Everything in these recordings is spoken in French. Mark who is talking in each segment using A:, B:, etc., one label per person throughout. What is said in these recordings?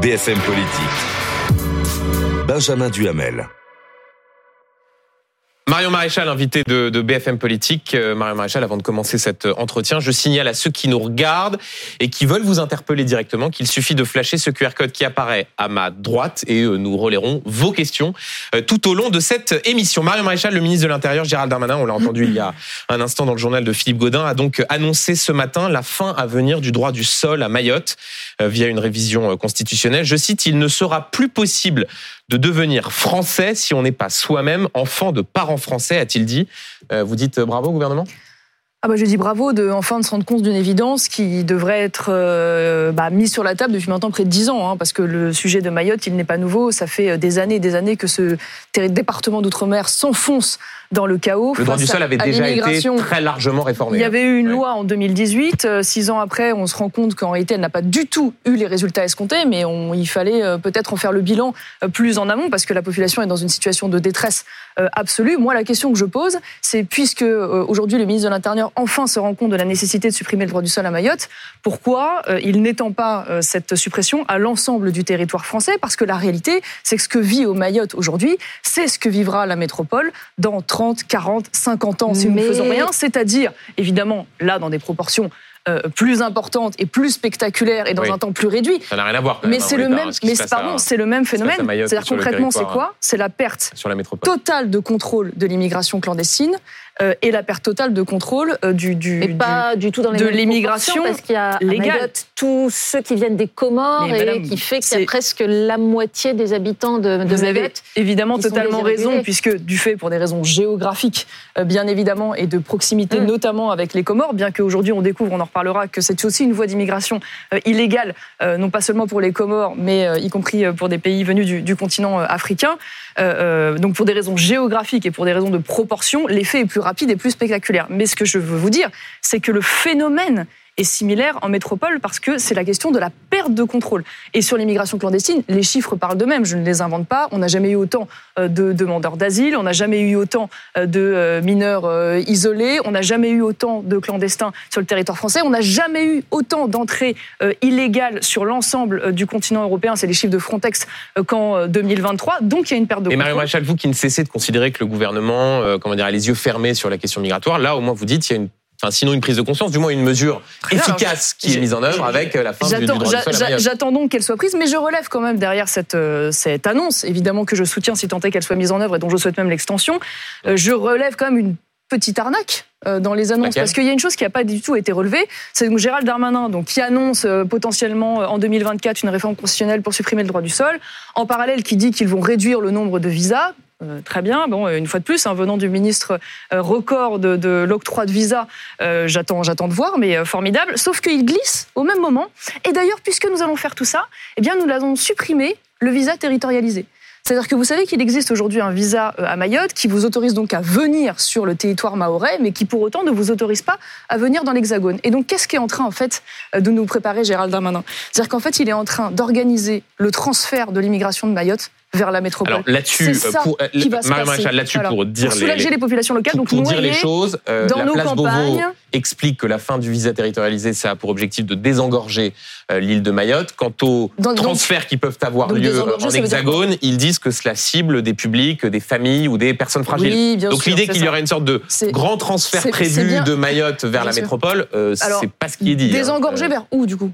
A: BFM Politique. Benjamin Duhamel.
B: Marion Maréchal, invité de, BFM Politique. Euh, Marion Maréchal, avant de commencer cet euh, entretien, je signale à ceux qui nous regardent et qui veulent vous interpeller directement qu'il suffit de flasher ce QR code qui apparaît à ma droite et euh, nous relayerons vos questions tout au long de cette émission. Marion Maréchal, le ministre de l'Intérieur, Gérald Darmanin, on l'a entendu il y a un instant dans le journal de Philippe Godin, a donc annoncé ce matin la fin à venir du droit du sol à Mayotte via une révision constitutionnelle. Je cite, il ne sera plus possible de devenir français si on n'est pas soi-même enfant de parents français, a-t-il dit. Euh, vous dites bravo, gouvernement
C: ah bah je dis bravo de enfin de se rendre compte d'une évidence qui devrait être euh, bah, mise sur la table depuis maintenant près de dix ans, hein, parce que le sujet de Mayotte, il n'est pas nouveau. Ça fait des années et des années que ce département d'outre-mer s'enfonce dans le chaos.
B: Le droit du sol avait déjà été très largement réformé.
C: Il y avait eu une loi en 2018. Euh, six ans après, on se rend compte qu'en réalité, elle n'a pas du tout eu les résultats escomptés, mais on, il fallait euh, peut-être en faire le bilan euh, plus en amont parce que la population est dans une situation de détresse absolue. Moi, la question que je pose, c'est puisque aujourd'hui le ministre de l'Intérieur enfin se rend compte de la nécessité de supprimer le droit du sol à Mayotte, pourquoi il n'étend pas cette suppression à l'ensemble du territoire français? Parce que la réalité, c'est que ce que vit au Mayotte aujourd'hui, c'est ce que vivra la métropole dans 30 30, 40, 50 ans si nous ne faisons rien, c'est-à-dire, évidemment, là, dans des proportions euh, plus importantes et plus spectaculaires et dans un temps plus réduit.
B: Ça n'a rien à voir.
C: mais c'est le même, mais pardon, c'est le même phénomène. C'est-à-dire concrètement, c'est quoi? C'est la perte totale de contrôle de l'immigration clandestine euh, et la perte totale de contrôle euh, du, du,
D: pas du tout dans les
C: de l'immigration
D: parce qu'il y a légale. tous ceux qui viennent des Comores et qui fait qu'il y a presque la moitié des habitants de, de
C: Vous avez évidemment totalement raison puisque du fait pour des raisons géographiques euh, bien évidemment et de proximité mm. notamment avec les Comores, bien qu'aujourd'hui on découvre, on en reparlera, que c'est aussi une voie d'immigration illégale, non pas seulement pour les Comores, mais y compris pour des pays venus du, du continent africain. Donc pour des raisons géographiques et pour des raisons de proportion, l'effet est plus rapide et plus spectaculaire. Mais ce que je veux vous dire, c'est que le phénomène est similaire en métropole parce que c'est la question de la perte de contrôle. Et sur l'immigration clandestine, les chiffres parlent d'eux-mêmes, je ne les invente pas. On n'a jamais eu autant euh, de demandeurs d'asile, on n'a jamais eu autant euh, de euh, mineurs isolés, on n'a jamais eu autant de clandestins sur le territoire français, on n'a jamais eu autant d'entrées illégales sur l'ensemble du continent européen, c'est les chiffres de Frontex qu'en 2023. Donc il y a une perte de contrôle.
B: Et Mario Maréchal, vous qui ne cessez de considérer que le gouvernement comment dire, a les yeux fermés sur la question migratoire, là au moins vous dites qu'il y a une Enfin, sinon une prise de conscience, du moins une mesure efficace qui est mise en œuvre avec euh, la fin du, droit
C: J'attends donc qu'elle soit prise, mais je relève quand même derrière cette, euh, cette annonce, évidemment que je soutiens si tant est qu'elle soit mise en œuvre et dont je souhaite même l'extension, euh, je relève quand même une petite arnaque dans les annonces parce qu'il y a une chose qui n'a pas du tout été relevée, c'est que Gérald Darmanin donc qui annonce potentiellement en 2024 une réforme constitutionnelle pour supprimer le droit du sol, en parallèle qui dit qu'ils vont réduire le nombre de visas euh, très bien. Bon, une fois de plus, hein, venant du ministre euh, record de, l'octroi de visa, euh, j'attends, j'attends de voir, mais formidable. Sauf qu'il glisse au même moment. Et d'ailleurs, puisque nous allons faire tout ça, eh bien, nous allons supprimer le visa territorialisé. C'est-à-dire que vous savez qu'il existe aujourd'hui un visa à Mayotte qui vous autorise donc à venir sur le territoire maorais, mais qui pour autant ne vous autorise pas à venir dans l'Hexagone. Et donc, qu'est-ce qui est en train en fait de nous préparer Gérald Darmanin C'est-à-dire qu'en fait, il est en train d'organiser le transfert de l'immigration de Mayotte vers la métropole. Alors
B: là-dessus, pour, euh, là-dessus pour dire
C: soulager les, populations locales,
B: donc pour dire les choses, euh, dans la nos place campagnes, Beauvau explique que la fin du visa territorialisé, ça a pour objectif de désengorger euh, l'île de Mayotte. Quant aux transferts qui peuvent avoir lieu en hexagone, ils disent que cela cible des publics, des familles ou des personnes fragiles. donc l'idée qu'il y aurait une sorte de grand transfert prévu de Mayotte vers la métropole, c'est pas ce qui est dit.
C: Hein. Désengorger vers où du coup?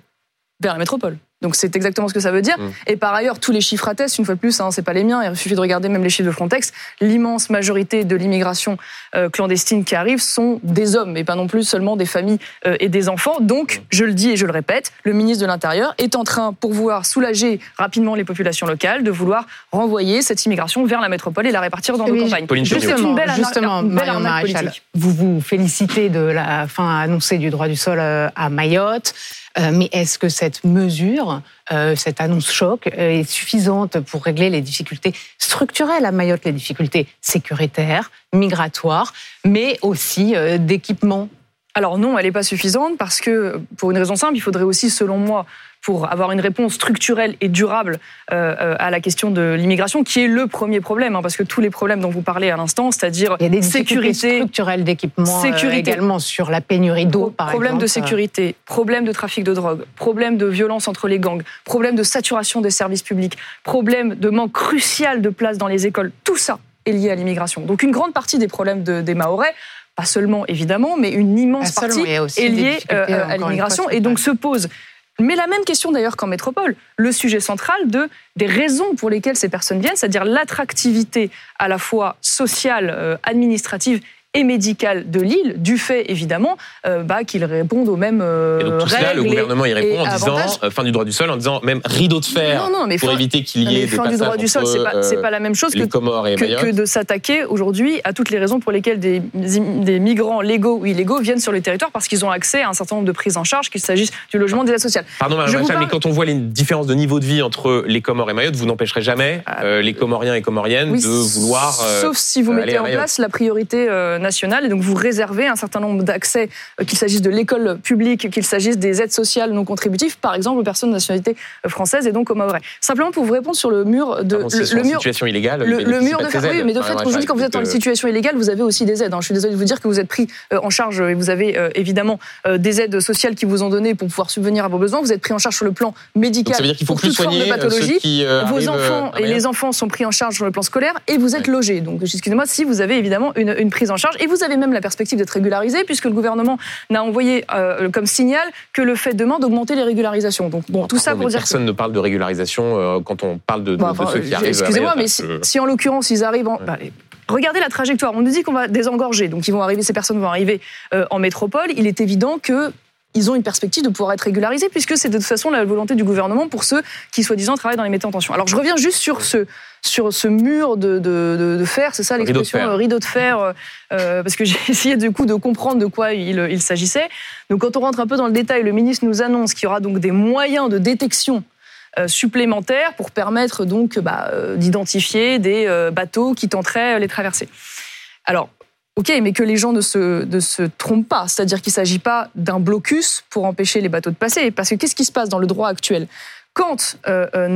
C: Vers la métropole. Donc c'est exactement ce que ça veut dire. Mm. Et par ailleurs, tous les chiffres attestent, une fois de plus, hein, c'est pas les miens, il suffit de regarder même les chiffres de Frontex, l'immense majorité de l'immigration euh, clandestine qui arrive sont des hommes, et pas non plus seulement des familles euh, et des enfants. Donc, je le dis et je le répète, le ministre de l'Intérieur est en train, pour vouloir soulager rapidement les populations locales, de vouloir renvoyer cette immigration vers la métropole et la répartir dans nos campagnes.
D: Justement, une belle justement vous vous félicitez de la fin annoncée du droit du sol euh, à Mayotte. Euh, mais est-ce que cette mesure, euh, cette annonce choc, euh, est suffisante pour régler les difficultés structurelles à Mayotte, les difficultés sécuritaires, migratoires, mais aussi d'équipement
C: alors non, elle n'est pas suffisante parce que, pour une raison simple, il faudrait aussi, selon moi, pour avoir une réponse structurelle et durable euh, euh, à la question de l'immigration, qui est le premier problème, hein, parce que tous les problèmes dont vous parlez à l'instant, c'est-à-dire
D: il y a des sécurité structurelle d'équipement, euh, sécurité également sur la pénurie d'eau, par
C: problème de sécurité, problème de trafic de drogue, problème de violence entre les gangs, problème de saturation des services publics, problème de manque crucial de place dans les écoles, tout ça est lié à l'immigration. Donc une grande partie des problèmes des Mahorais pas seulement évidemment, mais une immense partie est liée euh, à l'immigration et donc se pose mais la même question d'ailleurs qu'en métropole, le sujet central de des raisons pour lesquelles ces personnes viennent, c'est-à-dire l'attractivité à la fois sociale, euh, administrative et médicale de l'île, du fait évidemment euh, bah, qu'ils répondent aux mêmes euh,
B: et donc tout
C: cela,
B: le gouvernement y répond en disant euh, fin du droit du sol, en disant même rideau de fer pour éviter qu'il y ait des
C: fin du droit du sol, c'est pas, pas la même chose que, que, de s'attaquer aujourd'hui à toutes les raisons pour lesquelles des, des, migrants légaux ou illégaux viennent sur le territoire parce qu'ils ont accès à un certain nombre de prises en charge, qu'il s'agisse du logement, des aides sociales.
B: Pardon, Madame mais quand on voit les différences de niveau de vie entre les Comores et Mayotte, vous n'empêcherez jamais ah. les Comoriens et Comoriennes de vouloir.
C: sauf si vous mettez en place la priorité nationale et donc vous réserver un certain nombre d'accès, euh, qu'il s'agisse de l'école publique, qu'il s'agisse des aides sociales non contributives, par exemple aux personnes de nationalité euh, française et donc aux Maorais. Simplement pour vous répondre sur le mur de
B: le, mur situation illégale,
C: le, mur de, oui, mais de fait aujourd'hui quand vous êtes dans une situation illégale, vous avez aussi des aides. Hein. Je suis désolée de vous dire que vous êtes pris euh, en charge et vous avez évidemment des aides sociales qui vous ont donné pour pouvoir subvenir à vos besoins. Vous êtes pris en charge sur le plan médical.
B: ça veut dire qu'il faut plus soigner de pathologie. Qui,
C: vos enfants et les enfants sont pris en charge sur le plan scolaire et vous êtes logés. Donc excusez-moi si vous avez évidemment une, une prise en charge et vous avez même la perspective d'être régularisé, puisque le gouvernement n'a envoyé euh, comme signal que le fait demain d'augmenter les régularisations. Donc bon, tout ça pour dire
B: personne ne parle de régularisation euh, quand on parle de, ceux qui arrivent.
C: Excusez-moi, mais si, en l'occurrence ils arrivent en, bah, Regardez la trajectoire. On nous dit qu'on va désengorger, donc ils vont arriver, ces personnes vont arriver euh, en métropole. Il est évident que ils ont une perspective de pouvoir être régularisés, puisque c'est de toute façon la volonté du gouvernement pour ceux qui, soi-disant, travaillent dans les métiers en tension. Alors je reviens juste sur ce, sur ce mur de, de, de fer, c'est ça l'expression, euh, rideau de fer, euh, euh, parce que j'ai essayé du coup de comprendre de quoi il, il s'agissait. Donc quand on rentre un peu dans le détail, le ministre nous annonce qu'il y aura donc des moyens de détection supplémentaires pour permettre donc bah, d'identifier des bateaux qui tenteraient les traverser. Alors, Ok, mais que les gens ne se, ne trompent pas. C'est-à-dire qu'il ne s'agit pas d'un blocus pour empêcher les bateaux de passer. Parce que qu'est-ce qui se passe dans le droit actuel? Quand euh, euh,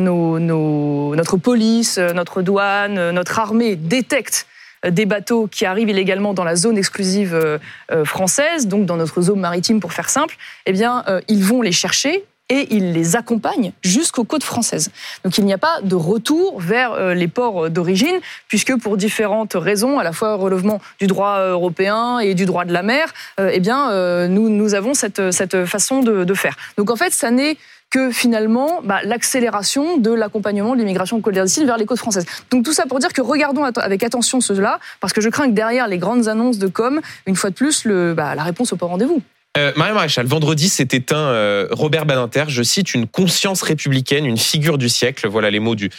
C: notre police, euh, notre douane, notre armée détectent des bateaux qui arrivent illégalement dans la zone exclusive française, donc dans notre zone maritime pour faire simple, eh bien, ils vont les chercher et il les accompagne jusqu'aux côtes françaises. Donc il n'y a pas de retour vers euh, les ports d'origine, puisque pour différentes raisons, à la fois relevement du droit euh, européen et du droit de la mer, euh, eh bien, nous, avons cette, façon de, faire. Donc en fait, ça n'est que finalement bah, l'accélération de l'accompagnement de l'immigration clandestine vers les côtes françaises. Donc tout ça pour dire que regardons avec attention cela, parce que je crains que derrière les grandes annonces de com, une fois de plus, bah, la réponse au pas rendez-vous.
B: Euh, Marie Maréchal, vendredi s'est éteint euh, Robert Badinter, je cite une conscience républicaine, une figure du siècle. Voilà les mots du,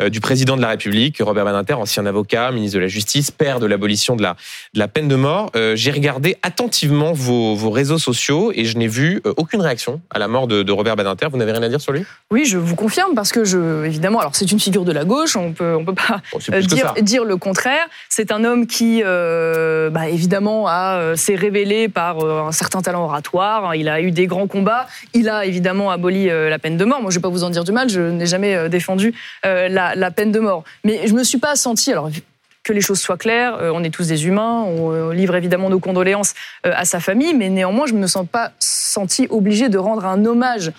B: euh, du président de la République, Robert Badinter, ancien avocat, ministre de la Justice, père de l'abolition de la, de la peine de mort. Euh, j'ai regardé attentivement vos, vos, réseaux sociaux et je n'ai vu aucune réaction à la mort de, de Robert Badinter. Vous n'avez rien à dire sur lui?
C: Oui, je vous confirme parce que je, évidemment, alors c'est une figure de la gauche, on peut, on peut pas dire, dire, le contraire. C'est un homme qui, bah, évidemment, a s'est révélé par un certain talent oratoire. Il a eu des grands combats. Il a évidemment aboli euh, la peine de mort. Moi, je ne vais pas vous en dire du mal. Je n'ai jamais euh, défendu euh, la, peine de mort. Mais je me suis pas senti. Alors, que les choses soient claires, on est tous des humains, on livre évidemment nos condoléances à sa famille, mais néanmoins, je ne me sens pas senti obligé de rendre un hommage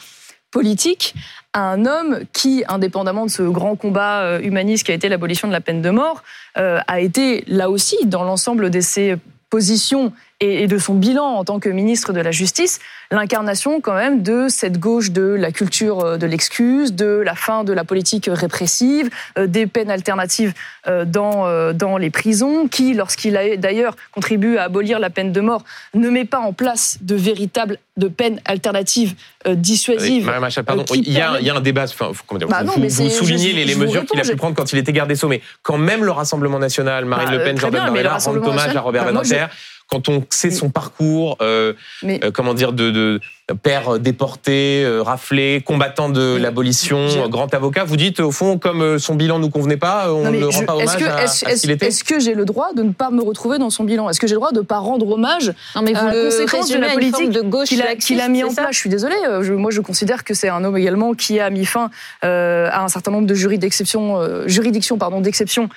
C: politique à un homme qui, indépendamment de ce grand combat humaniste qui a été l'abolition de la peine de mort, a été là aussi, dans l'ensemble de ses positions et de son bilan en tant que ministre de la Justice, l'incarnation quand même de cette gauche de la culture euh, de l'excuse, de la fin de la politique répressive, euh, des peines alternatives euh, dans, dans les prisons, qui, lorsqu'il a d'ailleurs contribué à abolir la peine de mort, ne met pas en place de véritables de peines alternatives dissuasives.
B: Madame pardon, il, y a, il y, a, un débat. Enfin, bah vous, vous, soulignez les, mesures qu'il a pu prendre quand il était garde des Sceaux, mais quand même le Rassemblement national, Marine bah, Le Pen, Jordan Bardella rendent hommage à Robert bah, Badinter quand on sait son parcours, euh, euh, comment dire, de, père déporté, raflé, combattant de l'abolition, grand avocat. Vous dites, au fond, comme son bilan nous convenait pas, on ne rend pas hommage que, à, ce qu'il était
C: Est-ce que j'ai le droit de ne pas me retrouver dans son bilan? Est-ce que j'ai le droit de ne pas rendre hommage non, mais vous à la conséquence de la politique de gauche qu'il a, a, mis en place? Je suis désolée. moi, je considère que c'est un homme également qui a mis fin à un certain nombre de juridictions, juridictions pardon, d'exception euh,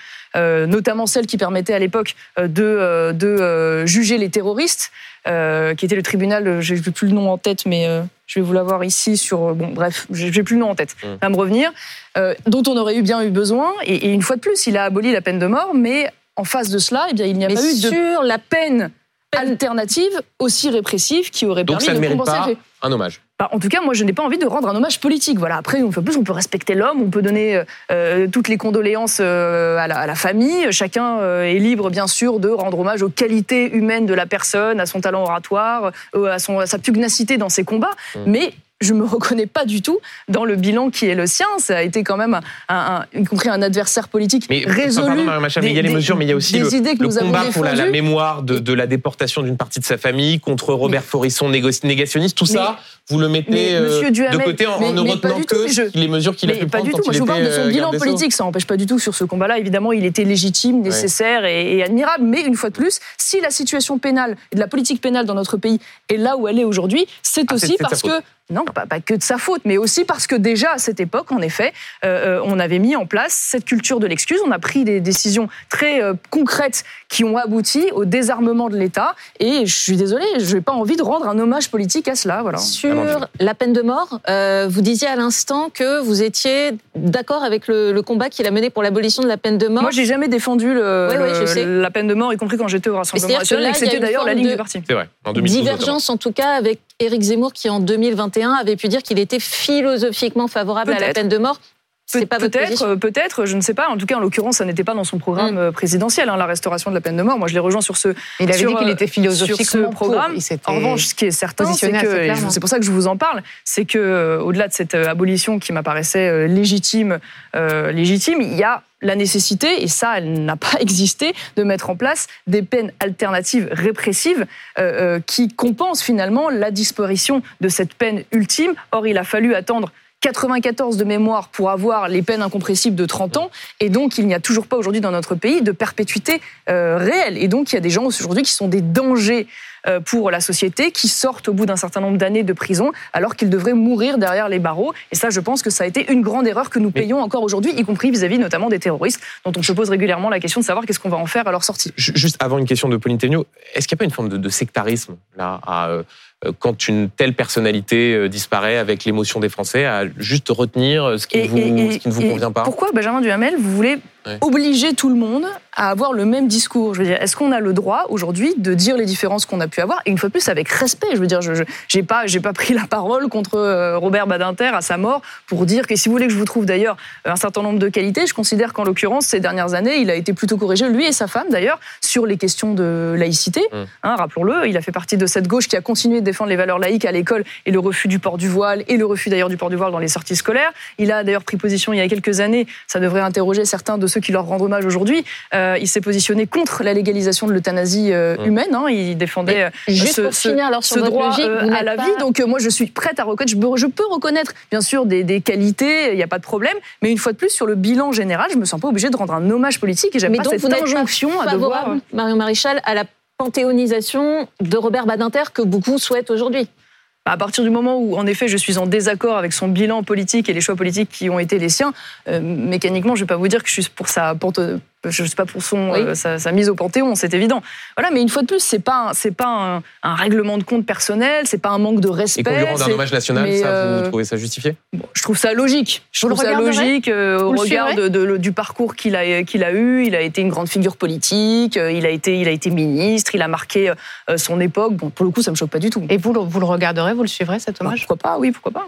C: notamment celle qui permettait à l'époque euh, de, euh, de juger les terroristes, qui était le tribunal, je n'ai plus le nom en tête, mais je vais vous l'avoir ici sur. Bon, bref, j'ai plus le nom en tête, ça mmh. va me revenir, dont on aurait eu bien eu besoin. Et, une fois de plus, il a aboli la peine de mort, mais en face de cela, eh bien, il n'y a pas eu de
D: sur la peine
C: alternative aussi répressive qui aurait
B: Donc
C: permis
B: ça de compenser. Pas un hommage.
C: Bah, en tout cas, moi, je n'ai pas envie de rendre un hommage politique. Voilà. Après, plus, on peut respecter l'homme, on peut donner euh, euh, toutes les condoléances euh, à, la, famille. Chacun est libre, bien sûr, de rendre hommage aux qualités humaines de la personne, à son talent oratoire, à, son, à sa pugnacité dans ses combats. Mmh. Mais je me reconnais pas du tout dans le bilan qui est le sien. Ça a été quand même, un, y compris un adversaire politique mais, résolu.
B: Pardon, mais il y a les mesures, mais il y a aussi le, nous combat pour la, mémoire de, la déportation d'une partie de sa famille contre Robert Forisson, négationniste. Tout ça, vous le mettez euh, de côté en, ne retenant que les mesures qu'il a pu
C: pas
B: prendre
C: du tout. Moi, je vous parle de son euh, bilan politique. Ça n'empêche pas du tout sur ce combat-là. Évidemment, il était légitime, nécessaire et, admirable. Mais une fois de plus, si la situation pénale et de la politique pénale dans notre pays est là où elle est aujourd'hui, c'est ah, aussi parce que non, pas, que de sa faute, mais aussi parce que déjà à cette époque, en effet, euh, on avait mis en place cette culture de l'excuse. On a pris des décisions très concrètes qui ont abouti au désarmement de l'État. Et je suis désolée, je n'ai pas envie de rendre un hommage politique à cela. Voilà
A: sur la peine de mort, euh, vous disiez à l'instant que vous étiez d'accord avec le, combat qu'il a mené pour l'abolition de la peine de mort.
C: Moi, j'ai jamais défendu le, la peine de mort, y compris quand j'étais au Rassemblement national, c'était d'ailleurs la ligne du parti.
B: C'est vrai.
A: En Divergence, en tout cas, avec Éric Zemmour, qui en 2021 avait pu dire qu'il était philosophiquement favorable à la peine de mort.
C: Peut-être, peut-être, je ne sais pas. En tout cas, en l'occurrence, ça n'était pas dans son programme mm. euh, présidentiel, hein, la restauration de la peine de mort. Moi, je l'ai rejoint sur ce.
A: Il avait dit qu'il était philosophiquement
C: sur ce programme. en revanche, ce qui est certain, c'est que c'est pour ça que je vous en parle, c'est que euh, au-delà de cette euh, abolition qui m'apparaissait légitime, légitime, il y a la nécessité, et ça, elle n'a pas existé, de mettre en place des peines alternatives répressives qui compensent finalement la disparition de cette peine ultime. Or, il a fallu attendre 94 de mémoire pour avoir les peines incompressibles de 30 ans. Et donc, il n'y a toujours pas aujourd'hui dans notre pays de perpétuité euh, réelle. Et donc, il y a des gens aujourd'hui qui sont des dangers pour la société, qui sortent au bout d'un certain nombre d'années de prison, alors qu'ils devraient mourir derrière les barreaux. Et ça, je pense que ça a été une grande erreur que nous payons encore aujourd'hui, y compris vis-à-vis notamment des terroristes, dont on se pose régulièrement la question de savoir qu'est-ce qu'on va en faire à leur sortie.
B: Juste avant une question de Pauline Tegnaud, est-ce qu'il n'y a pas une forme de, sectarisme là à euh, euh, quand une telle personnalité euh, disparaît avec l'émotion des Français, à juste retenir ce qui, vous, ce qui ne vous convient pas?
C: Pourquoi, Benjamin Duhamel, vous voulez obliger tout le monde à avoir le même discours. Je veux dire, est-ce qu'on a le droit aujourd'hui de dire les différences qu'on a pu avoir et une fois de plus avec respect? Je veux dire, je j'ai pas j'ai pas pris la parole contre euh, Robert Badinter à sa mort pour dire que si vous voulez que je vous trouve d'ailleurs un certain nombre de qualités, je considère qu'en l'occurrence ces dernières années, il a été plutôt corrigé lui et sa femme d'ailleurs sur les questions de laïcité. Mmh. Hein, rappelons-le, il a fait partie de cette gauche qui a continué de défendre les valeurs laïques à l'école et le refus du port du voile et le refus d'ailleurs du port du voile dans les sorties scolaires. Il a d'ailleurs pris position il y a quelques années. Ça devrait interroger certains de ceux qui leur rendent hommage aujourd'hui. Euh, il s'est positionné contre la légalisation de l'euthanasie euh, mmh. humaine. Hein. Il défendait euh,
A: juste ce, pour finir, alors, sur
C: droit à la vie. Donc moi, je suis prête à reconnaître. Je peux, reconnaître, bien sûr, des, qualités. Il n'y a pas de problème. Mais une fois de plus, sur le bilan général, je me sens pas obligée de rendre un hommage politique. Et j'aime pas cette injonction à devoir.
A: Marion Maréchal, à la panthéonisation de Robert Badinter que beaucoup souhaitent aujourd'hui.
C: À partir du moment où, en effet, je suis en désaccord avec son bilan politique et les choix politiques qui ont été les siens, mécaniquement, je ne vais pas vous dire que je suis pour sa je ne sais pas pour son euh, sa, mise au panthéon, c'est évident. Voilà, mais une fois de plus, c'est pas c'est pas un, règlement de compte personnel, c'est pas un manque de respect. Et qu'on
B: lui rende un hommage national, ça, vous euh, trouvez ça justifié?
C: Je trouve ça logique. Je trouve ça logique euh, au regard de, du parcours qu'il a qu'il a eu. Il a été une grande figure politique. Il a été il a été ministre. Il a marqué son époque. Bon, pour le coup, ça me choque pas du tout.
A: Et vous, vous le regarderez, vous le suivrez cet hommage?
C: Pourquoi pas? Oui, pourquoi pas.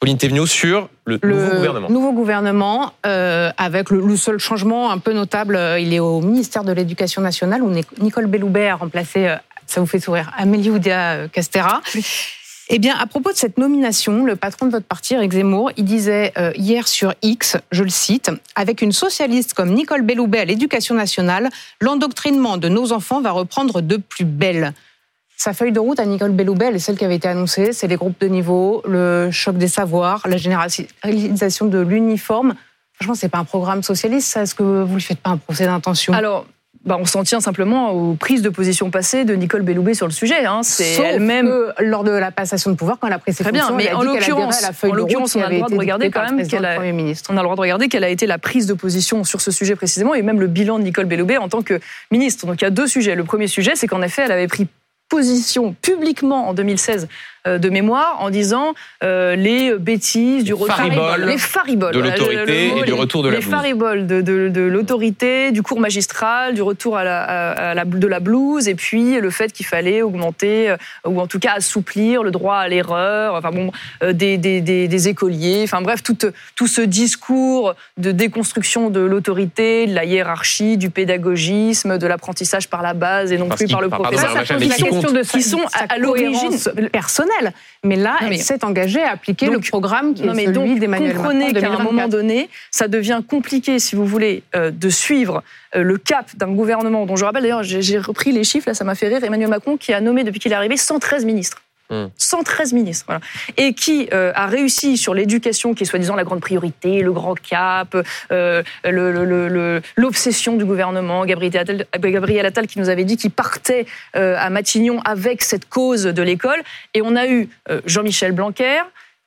B: Pauline Thévenot sur le, nouveau gouvernement.
D: Nouveau gouvernement, euh, avec le, seul changement un peu notable, euh, il est au ministère de l'Éducation nationale où Nicole Belloubet a remplacé, euh, ça vous fait sourire, Amélie Oudéa Castera. Eh bien, à propos de cette nomination, le patron de votre parti, Eric Zemmour, il disait hier sur X, je le cite, avec une socialiste comme Nicole Belloubet à l'éducation nationale, l'endoctrinement de nos enfants va reprendre de plus belle. Sa feuille de route à Nicole Belloubet, celle qui avait été annoncée, c'est les groupes de niveau, le choc des savoirs, la généralisation de l'uniforme. Franchement, c'est pas un programme socialiste, ça. Est-ce que vous lui faites pas un procès d'intention?
C: Alors, bah, on s'en tient simplement aux prises de position passées de Nicole Belloubet sur le sujet. Hein. C'est elle-même
D: lors de la passation de pouvoir quand elle a pris ses Très bien, mais en l'occurrence,
C: en l'occurrence, on a le droit de regarder quand même qu'elle a, on a le droit de regarder quelle a été la prise de position sur ce sujet précisément et même le bilan de Nicole Belloubet en tant que ministre. Donc il y a deux sujets. Le premier sujet, c'est qu'en effet, elle avait pris position publiquement en 2016 euh, de mémoire en disant euh, les bêtises du
B: retour les fariboles. De l'autorité et du retour de la
C: les fariboles de, de, l'autorité du cours magistral du retour à la, à la, de la blouse et puis le fait qu'il fallait augmenter euh, ou en tout cas assouplir le droit à l'erreur enfin bon des, des, des, écoliers enfin bref tout, tout ce discours de déconstruction de l'autorité de la hiérarchie du pédagogisme de l'apprentissage par la base et non plus par le professeur.
D: qui sont à l'origine personnelle mais là, elle s'est engagée à appliquer le programme qui est celui d'Emmanuel Macron.
C: Comprenez qu'à un moment donné, ça devient compliqué, si vous voulez, euh, de suivre euh, le cap d'un gouvernement dont je rappelle d'ailleurs, j'ai repris les chiffres, là, ça m'a fait rire, Emmanuel Macron qui a nommé depuis qu'il est arrivé 113 ministres. 113 hmm. ministres, voilà. et qui euh, a réussi sur l'éducation, qui est soi-disant la grande priorité, le grand cap, euh, l'obsession du gouvernement. Gabriel Attal, Gabriel Attal qui nous avait dit qu'il partait euh, à Matignon avec cette cause de l'école. Et on a eu Jean-Michel Blanquer,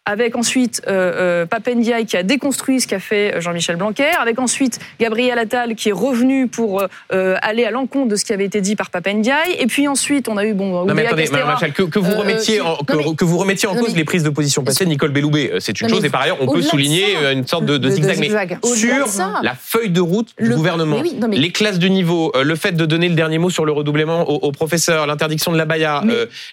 C: avec ensuite euh, euh, Papendiaï qui a déconstruit ce qu'a fait Jean-Michel Blanquer, avec ensuite Gabriel Attal qui est revenu pour euh, aller à l'encontre de ce qui avait été dit par Papendiaï, et puis ensuite on a eu bon.
B: Non mais attendez, que, que, vous remettiez en, que, vous remettiez en cause les prises de position passées Nicole Belloubet, c'est une chose, et par ailleurs on peut souligner une sorte de, de, zigzag, sur la feuille de route du gouvernement, les classes de niveau, le fait de donner le dernier mot sur le redoublement aux, professeurs, l'interdiction de la baya,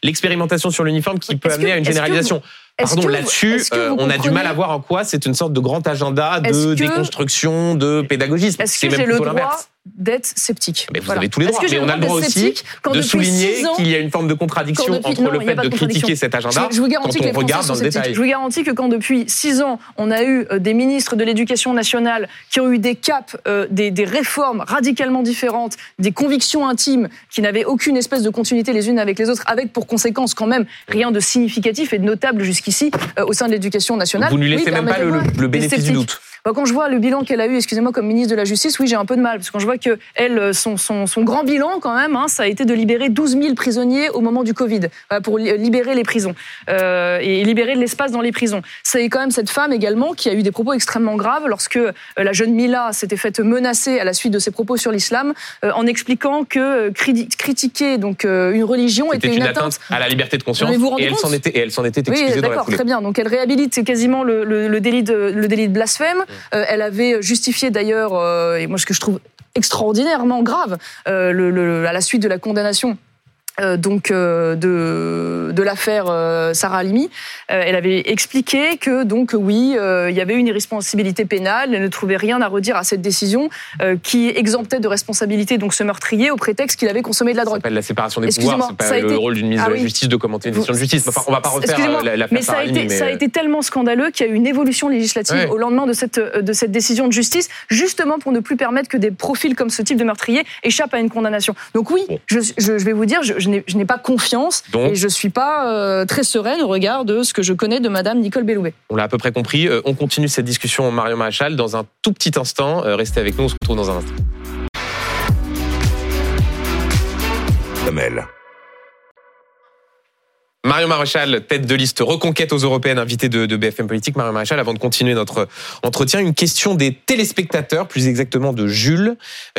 B: l'expérimentation sur l'uniforme qui peut amener à une généralisation. Pardon, là-dessus, euh, on a du mal à voir en quoi c'est une sorte de grand agenda de déconstruction, de pédagogisme.
C: Est-ce que j'ai le droit d'être sceptique.
B: Mais vous avez tous les droits, mais on a le droit aussi de souligner qu'il y a une forme de contradiction entre le fait de, critiquer cet agenda je, vous garantis quand on regarde dans le détail.
C: Je vous garantis que quand depuis six ans, on a eu euh, des ministres de l'éducation nationale qui ont eu des caps, euh, des, des, réformes radicalement différentes, des convictions intimes qui n'avaient aucune espèce de continuité les unes avec les autres, avec pour conséquence quand même rien de significatif et de notable jusqu'ici euh, au sein de l'éducation nationale.
B: Vous ne lui laissez même pas le, le bénéfice du doute.
C: Bah, quand je vois le bilan qu'elle a eu, excusez-moi, comme ministre de la Justice, oui, j'ai un peu de mal. Parce que quand je vois que elle, son, son, son grand bilan, quand même, hein, ça a été de libérer 12 000 prisonniers au moment du Covid, pour libérer les prisons euh, et libérer de l'espace dans les prisons. C'est quand même cette femme également qui a eu des propos extrêmement graves lorsque euh, la jeune Mila s'était faite menacer à la suite de ses propos sur l'islam, euh, en expliquant que critiquer donc une religion était, une, atteinte,
B: à la liberté de conscience. et elle s'en était, et elle s'en était excusée oui,
C: D'accord, très bien. Donc elle réhabilite quasiment le, le, délit de le délit de blasphème. Euh, elle avait justifié d'ailleurs, euh, et moi ce que je trouve extraordinairement grave, euh, à la suite de la condamnation donc euh, de, de l'affaire euh, Sarah Halimi, elle avait expliqué que donc oui, il y avait une irresponsabilité pénale, elle ne trouvait rien à redire à cette décision qui exemptait de responsabilité donc ce meurtrier au prétexte qu'il avait consommé de la drogue.
B: Ça s'appelle la séparation des pouvoirs, c'est pas le rôle d'une ministre ah de la Justice de commenter une décision de justice. Enfin, on va pas refaire l'affaire
C: mais ça a été, ça a été tellement scandaleux qu'il y a eu une évolution législative au lendemain de cette de cette décision de justice, justement pour ne plus permettre que des profils comme ce type de meurtrier échappent à une condamnation. Donc oui, je, je, vais vous dire, je, je je n'ai pas confiance et je ne suis pas euh, très sereine au regard de ce que je connais de Madame Nicole Bellouet.
B: On l'a à peu près compris. Euh, on continue cette discussion Mario Maréchal dans un tout petit instant. Euh, restez avec nous, on se retrouve dans un instant. Mario Maréchal, tête de liste reconquête aux européennes, invité de, de, BFM Politique. Mario Maréchal, avant de continuer notre entretien, une question des téléspectateurs, plus exactement de Jules,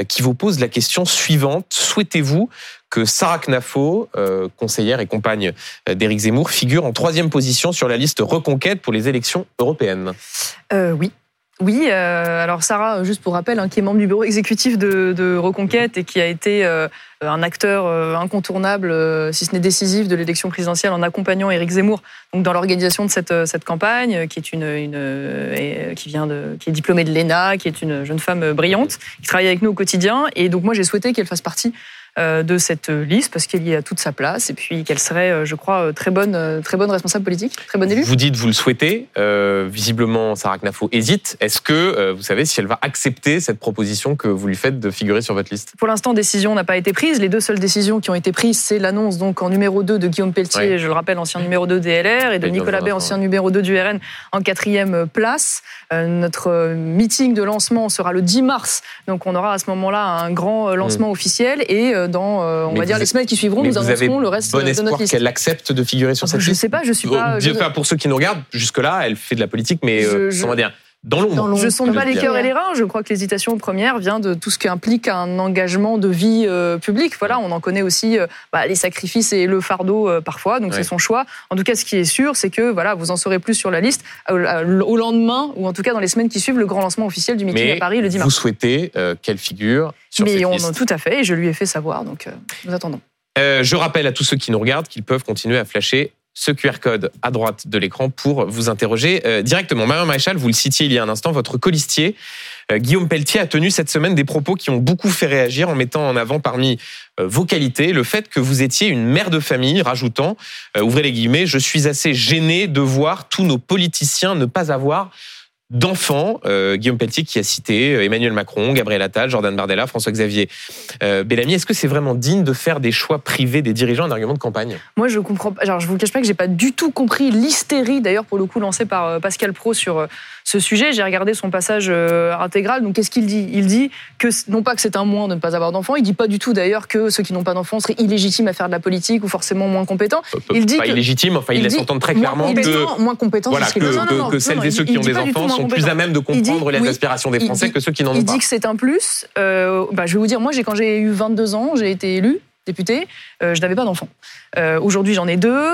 B: qui vous pose la question suivante. Souhaitez-vous que Sarah Knafo, euh, conseillère et compagne d'Éric Zemmour, figure en troisième position sur la liste reconquête pour les élections européennes
C: euh, Oui. Oui, euh, alors Sarah, juste pour rappel, hein, qui est membre du bureau exécutif de, Reconquête et qui a été un acteur incontournable, si ce n'est décisif, de l'élection présidentielle en accompagnant Éric Zemmour dans l'organisation de cette, campagne, qui est une, qui vient de, qui est diplômée de l'ENA, qui est une jeune femme brillante, qui travaille avec nous au quotidien. Et donc moi, j'ai souhaité qu'elle fasse partie de cette liste parce qu'elle y a toute sa place et puis qu'elle serait, je crois, très bonne, très bonne responsable politique, très bonne élue.
B: Vous dites, vous le souhaitez. visiblement, Sarah Knafo hésite. Est-ce que vous savez si elle va accepter cette proposition que vous lui faites de figurer sur votre liste?
C: Pour l'instant, décision n'a pas été prise. Les deux seules décisions qui ont été prises, c'est l'annonce donc en numéro 2 de Guillaume Pelletier, je le rappelle, ancien numéro 2 DLR, et de Nicolas Bay, ancien numéro 2 du RN, en quatrième place. notre meeting de lancement sera le 10 mars, donc on aura à ce moment-là un grand lancement mm. officiel et dans, on va dire, les semaines qui suivront, nous annoncerons le reste
B: bon
C: de notre
B: liste. qu'elle accepte de figurer sur cette liste
C: Je ne sais pas, je suis pas.
B: Pour ceux qui nous regardent, jusque-là, elle fait de la politique, mais on va dire dans l'ombre.
C: Je ne sonde pas les cœurs et les reins. Je crois que l'hésitation première vient de tout ce qui implique un engagement de vie euh, publique. Voilà, on en connaît aussi euh, bah, les sacrifices et le fardeau euh, parfois, donc c'est son choix. En tout cas, ce qui est sûr, c'est que voilà, vous en saurez plus sur la liste au lendemain, ou en tout cas dans les semaines qui suivent le grand lancement officiel du meeting à Paris le 10 mars.
B: Vous souhaitez quelle figure sur
C: Mais
B: cette
C: on,
B: liste
C: Tout à fait, et je lui ai fait savoir, donc nous attendons.
B: je rappelle à tous ceux qui nous regardent qu'ils peuvent continuer à flasher ce QR code à droite de l'écran pour vous interroger euh, directement. Marion Maréchal, vous le citiez il y a un instant, votre colistier, euh, Guillaume Pelletier, a tenu cette semaine des propos qui ont beaucoup fait réagir en mettant en avant parmi euh, vos qualités le fait que vous étiez une mère de famille, rajoutant, ouvrez les guillemets, je suis assez gêné de voir tous nos politiciens ne pas avoir d'enfants. Euh, Guillaume Pelletier qui a cité euh, Emmanuel Macron, Gabriel Attal, Jordan Bardella, François-Xavier euh, Bellamy. Est-ce que c'est vraiment digne de faire des choix privés des dirigeants en argument de campagne?
C: Moi, je comprends pas. je vous cache pas que j'ai pas du tout compris l'hystérie, d'ailleurs, pour le coup, lancée par Pascal Pro sur ce sujet. J'ai regardé son passage intégral. Donc, qu'est-ce qu'il dit? Il dit que, non pas que c'est un moins de ne pas avoir d'enfants, il dit pas du tout d'ailleurs que ceux qui n'ont pas d'enfants seraient illégitimes à faire de la politique ou forcément moins compétents.
B: Il dit pas illégitime, enfin, il, laisse entendre très clairement que.
D: Moins compétents,
B: voilà, que, celles et ceux qui ont des enfants sont plus à même de comprendre les aspirations des Français que ceux qui n'en ont pas.
C: Il dit que c'est un plus. Euh, bah, je vais vous dire, moi, quand j'ai eu 22 ans, j'ai été élu euh, je n'avais pas d'enfant. Euh, aujourd'hui, j'en ai deux.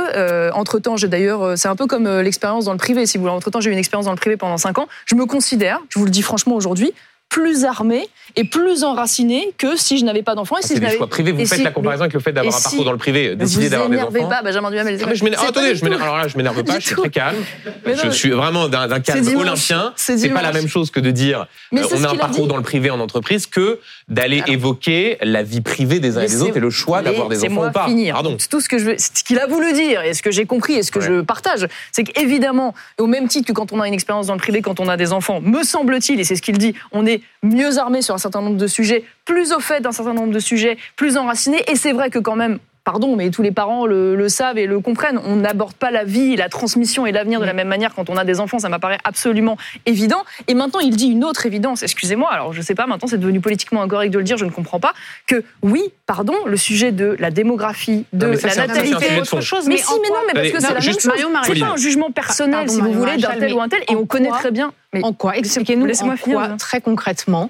C: entre-temps, j'ai d'ailleurs, c'est un peu comme l'expérience dans le privé, si vous voulez. Entre-temps, j'ai eu une expérience dans le privé pendant 5 ans. Je me considère, je vous le dis franchement aujourd'hui, plus armé et plus enraciné que si je n'avais pas d'enfant.
B: Et si c'est des choix privés. Vous faites la comparaison avec le fait d'avoir un parcours dans le privé, décider d'avoir des enfants.
C: pas, Benjamin Duhamel.
B: Ah, je attendez, je m'énerve. Alors là, je m'énerve pas. Je suis très calme. je suis vraiment d'un calme olympien. C'est pas la même chose que de dire euh, on a un parcours dans le privé en entreprise que d'aller évoquer la vie privée des uns et des autres et le choix d'avoir des enfants ou pas.
C: Pardon. Tout ce que je ce qu'il a voulu dire et ce que j'ai compris et ce que je partage, c'est qu'évidemment, au même titre que quand on a une expérience dans le privé, quand on a des enfants, me semble-t-il, et c'est ce qu'il dit, on est mieux armé sur un certain nombre de sujets, plus au fait d'un certain nombre de sujets, plus enraciné. Et c'est vrai que quand même, pardon, mais tous les parents le, savent et le comprennent. On n'aborde pas la vie, la transmission et l'avenir de la même manière quand on a des enfants. Ça m'apparaît absolument évident. Et maintenant, il dit une autre évidence. Excusez-moi, alors je sais pas, maintenant c'est devenu politiquement incorrect de le dire, je ne comprends pas. Que oui, pardon, le sujet de la démographie, de la natalité,
D: autre chose.
C: Mais, si, mais non, mais parce que c'est la même chose. C'est pas un jugement personnel, si vous voulez, d'un tel ou un tel. Et on connaît très bien.
D: Mais en quoi Expliquez-nous en quoi, très concrètement,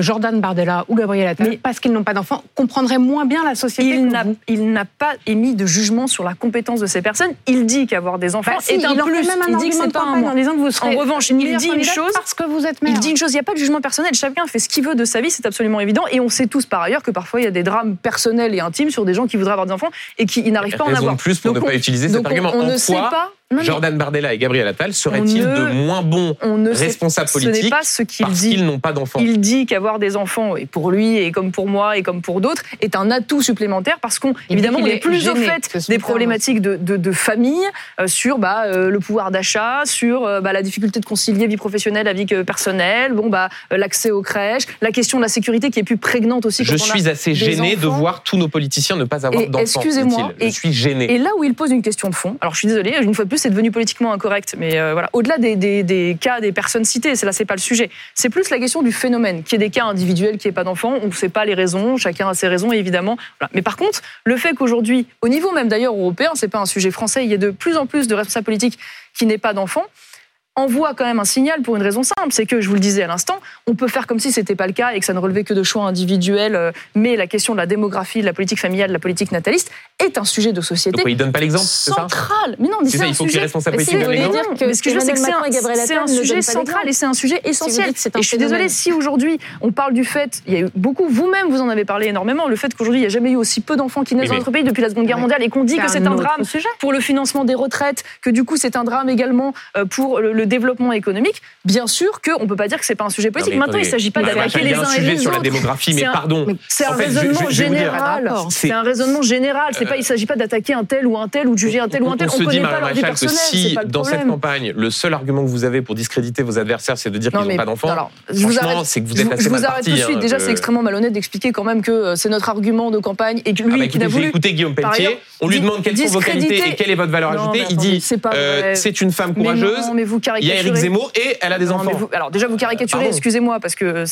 D: Jordan Bardella ou Gabriel Attal, parce qu'ils n'ont pas d'enfants, comprendraient moins bien la société.
C: Il n'a, il n'a pas émis de jugement sur la compétence de ces personnes. Il dit qu'avoir des enfants bah est un plus. Même un il dit que c'est pas un En disant que vous serez en revanche, il dit une chose.
D: Parce que vous êtes
C: Il dit une chose. Il n'y a pas de jugement personnel. Chacun fait ce qu'il veut de sa vie. C'est absolument évident. Et on sait tous par ailleurs que parfois il y a des drames personnels et intimes sur des gens qui voudraient avoir des enfants et qui n'arrivent pas à en avoir.
B: plus pour ne pas utiliser cet argument.
C: On ne sait pas
B: Jordan Bardella et Gabriel Attal seraient-ils de moins bons responsables politiques pas ce parce qu'ils n'ont pas d'enfants?
C: Il dit qu'avoir des enfants, et pour lui, et comme pour moi, et comme pour d'autres, est un atout supplémentaire parce qu'on évidemment on est plus au fait des problématiques de, de, famille euh, sur bah, euh, le pouvoir d'achat, sur euh, bah, la difficulté de concilier vie professionnelle avec vie personnelle, bon bah l'accès aux crèches, la question de la sécurité qui est plus prégnante aussi.
B: Je suis assez gêné de voir tous nos politiciens ne pas avoir d'enfants. Excusez-moi, je suis gêné.
C: Et là où il pose une question de fond, alors je suis désolée, une fois de plus c'est devenu politiquement incorrect, mais euh, voilà, au-delà des, cas des personnes citées, c'est là, c'est pas le sujet. C'est plus la question du phénomène, qui est des cas individuels, qui est pas d'enfants, on ne sait pas les raisons, chacun a ses raisons, évidemment. Mais par contre, le fait qu'aujourd'hui, au niveau même d'ailleurs européen, c'est pas un sujet français, il y a de plus en plus de responsables politiques qui n'aient pas d'enfants envoie quand même un signal pour une raison simple, c'est que, je vous le disais à l'instant, on peut faire comme si ce n'était pas le cas et que ça ne relevait que de choix individuels, euh, mais la question de la démographie, de la politique familiale, de la politique nataliste, est un sujet de société.
B: Donc, il donne pas l'exemple, c'est ça
C: Central. Mais non, mais c'est
B: ça, il faut que les responsables politiques donnent
A: dire
B: l'exemple.
A: que
C: Mais ce que je veux, c'est que c'est un, c'est un sujet central et c'est un sujet essentiel.
A: un
C: et je suis désolée si aujourd'hui on parle du fait, il y a eu beaucoup, vous-même vous en avez parlé énormément, le fait qu'aujourd'hui il n'y a jamais eu aussi peu d'enfants qui naissent dans notre pays depuis la Seconde Guerre mondiale et qu'on dit que
D: C'est un
C: drame
D: sujet.
C: pour le financement des retraites, que du coup c'est un drame également euh, pour le, développement économique. Bien sûr qu'on ne peut pas dire que c'est pas un sujet politique. Maintenant, il ne s'agit pas d'attaquer les uns
B: un
C: et
B: sujet
C: les
B: sur la
C: autres.
B: démographie, mais
C: C'est un-
B: pardon.
C: C'est un raisonnement général. C'est
B: C'est-
C: un raisonnement général. C'est pas, il ne s'agit pas d'attaquer un tel ou un tel ou de juger un tel ou un tel.
B: On,
C: On
B: se dit,
C: pas leur vie
B: que si
C: pas
B: dans cette campagne, le seul argument que vous avez pour discréditer vos adversaires, c'est de dire qu'ils
C: Non,
B: n'ont pas d'enfants, franchement, c'est que vous êtes assez
C: je vous arrête tout de suite.
B: hein,
C: Déjà, c'est extrêmement malhonnête d'expliquer quand même que euh, c'est notre argument de campagne et que lui
B: Ah
C: qui n'a
B: écoutez,
C: voulu.
B: écouté Guillaume Pelletier, on lui demande quelles sont vos qualités et quelle est votre valeur ajoutée. Il dit
C: c'est
B: euh, c'est une femme courageuse. Il y a. Éric Zemmour et elle a des enfants.
C: alors déjà vous caricaturez, excusez-moi, parce que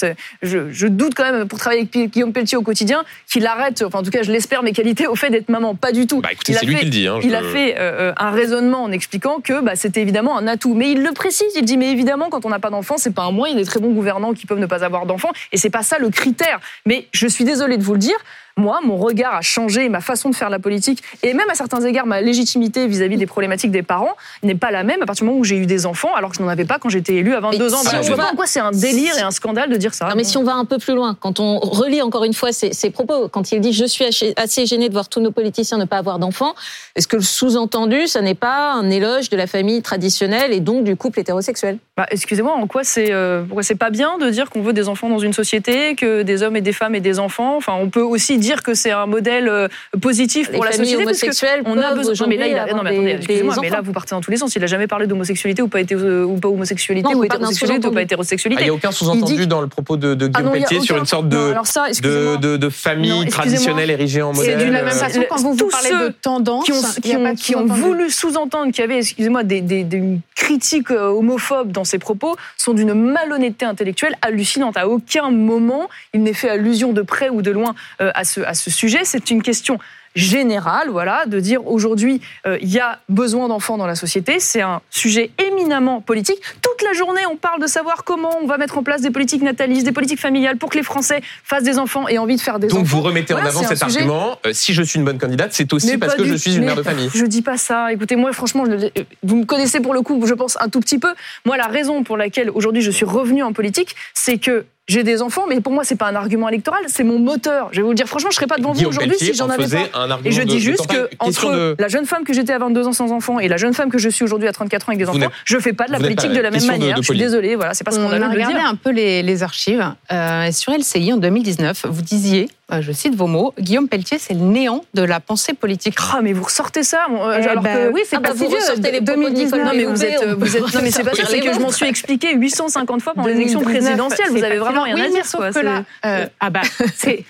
C: je doute quand même pour travailler avec Guillaume Pelletier au quotidien qu'il arrête, enfin en tout cas je l'espère, mes qualités au fait d'être maman. Pas du tout.
B: Bah écoutez,
C: Il a
B: c'est lui
C: fait-
B: qui le dit. hein,
C: Il a fait euh, euh, un raisonnement en expliquant que bah, c'était évidemment un atout. Mais il le précise, il dit mais évidemment quand on n'a pas d'enfants, c'est pas un moyen. Il y a des très bons gouvernants qui peuvent ne pas avoir d'enfants et c'est pas ça le critère. Mais je suis désolée de vous le dire. Moi, mon regard a changé, ma façon de faire la politique, et même à certains égards, ma légitimité vis-à-vis des problématiques des parents n'est pas la même à partir du moment où j'ai eu des enfants, alors que je n'en avais pas quand j'étais élue à 22
A: Mais
C: ans.
A: si
C: Voilà, je vois
B: va-
C: pas en quoi c'est un délire et un scandale de dire ça.
A: Non, mais si on va un peu plus loin, quand on relit encore une fois ses, ses propos, quand il dit je suis assez- gêné de voir tous nos politiciens ne pas avoir d'enfants, est-ce que le sous-entendu, ça n'est pas un éloge de la famille traditionnelle et donc du couple hétérosexuel?
C: Bah, excusez-moi, en quoi c'est euh, pourquoi c'est pas bien de dire qu'on veut des enfants dans une société, que des hommes et des femmes aient des enfants? Enfin, on peut aussi dire que c'est un modèle euh, positif
A: Les
C: pour la société parce que on a besoin. Non, mais là, il a...
A: aujourd'hui
C: non, mais attendez, excusez-moi, mais là, vous partez dans tous les sens. Il a jamais parlé d'homosexualité ou pas été euh, ou pas homosexualité
A: Non,
C: ou hétérosexualité ou pas
A: sous-entendu.
B: Ah,
C: hétérosexualité.
B: Il n'y a aucun sous-entendu
C: dit-
B: dans le propos de, de
C: Ah non,
B: Pelletier sur une sorte de,
C: ça,
B: de, famille traditionnelle érigée en
C: C'est
B: modèle.
C: d'une
D: De la même
C: Euh,
D: façon, quand vous, vous
C: tous
D: parlez
C: ceux
D: de tendance,
C: qui ont, qui qui voulu sous-entendre qu'il y avait, excusez-moi, des, des, des critiques homophobes dans ses propos sont d'une malhonnêteté intellectuelle hallucinante. À aucun moment, il n'est fait allusion de près ou de loin à, ce, à ce sujet. C'est une question générale, voilà, de dire aujourd'hui euh, il y a besoin d'enfants dans la société. C'est un sujet éminemment politique. Toute la journée, on parle de savoir comment on va mettre en place des politiques natalistes, des politiques familiales pour que les Français fassent des enfants et aient envie de faire des
B: Donc
C: enfants.
B: vous remettez en avant cet
C: sujet-
B: argument. euh, si je suis une bonne candidate, c'est aussi
C: Mais
B: parce que
C: du-
B: je suis une
C: mais
B: mère de famille.
C: Je dis pas ça. Écoutez, moi, franchement, je- vous me connaissez pour le coup, je pense un tout petit peu. Moi, la raison pour laquelle aujourd'hui je suis revenue en politique, c'est que j'ai des enfants, mais pour moi, c'est pas un argument électoral, c'est mon moteur. Je vais vous le dire, franchement, je serais pas devant vous aujourd'hui si j'en
B: en
C: avais pas.
B: un argument
C: Et je dis
B: de
C: juste que entre
B: de-
C: la jeune femme que j'étais à 22 ans sans enfants et la jeune femme que je suis aujourd'hui à 34 ans avec des
B: Vous
C: enfants, je fais pas de la politique de la même
B: de-
C: manière.
B: de
C: je suis désolée, voilà, c'est pas
D: On
C: scandaleux
D: a
C: le
D: regardé un peu les, les archives. Euh, sur LCI en 2019, vous disiez, je cite vos mots, Guillaume Pelletier, c'est le néant de la pensée politique.
C: Ah, mais vous ressortez ça euh,
D: Eh
C: alors
D: ben
C: que
D: oui, c'est
A: Ah bah,
D: pas
A: vous
D: si vieux.
A: ressortez les propos de
D: 2019.
A: Nicole
C: Non mais
A: Belloubet,
C: vous êtes, vous non mais c'est pas ça, c'est que je m'en suis expliqué 850 fois pendant les élections
D: 2019,
C: présidentielles. Vous avez vraiment rien à dire.
D: sauf
C: quoi,
D: que là, euh, ah bah, c'est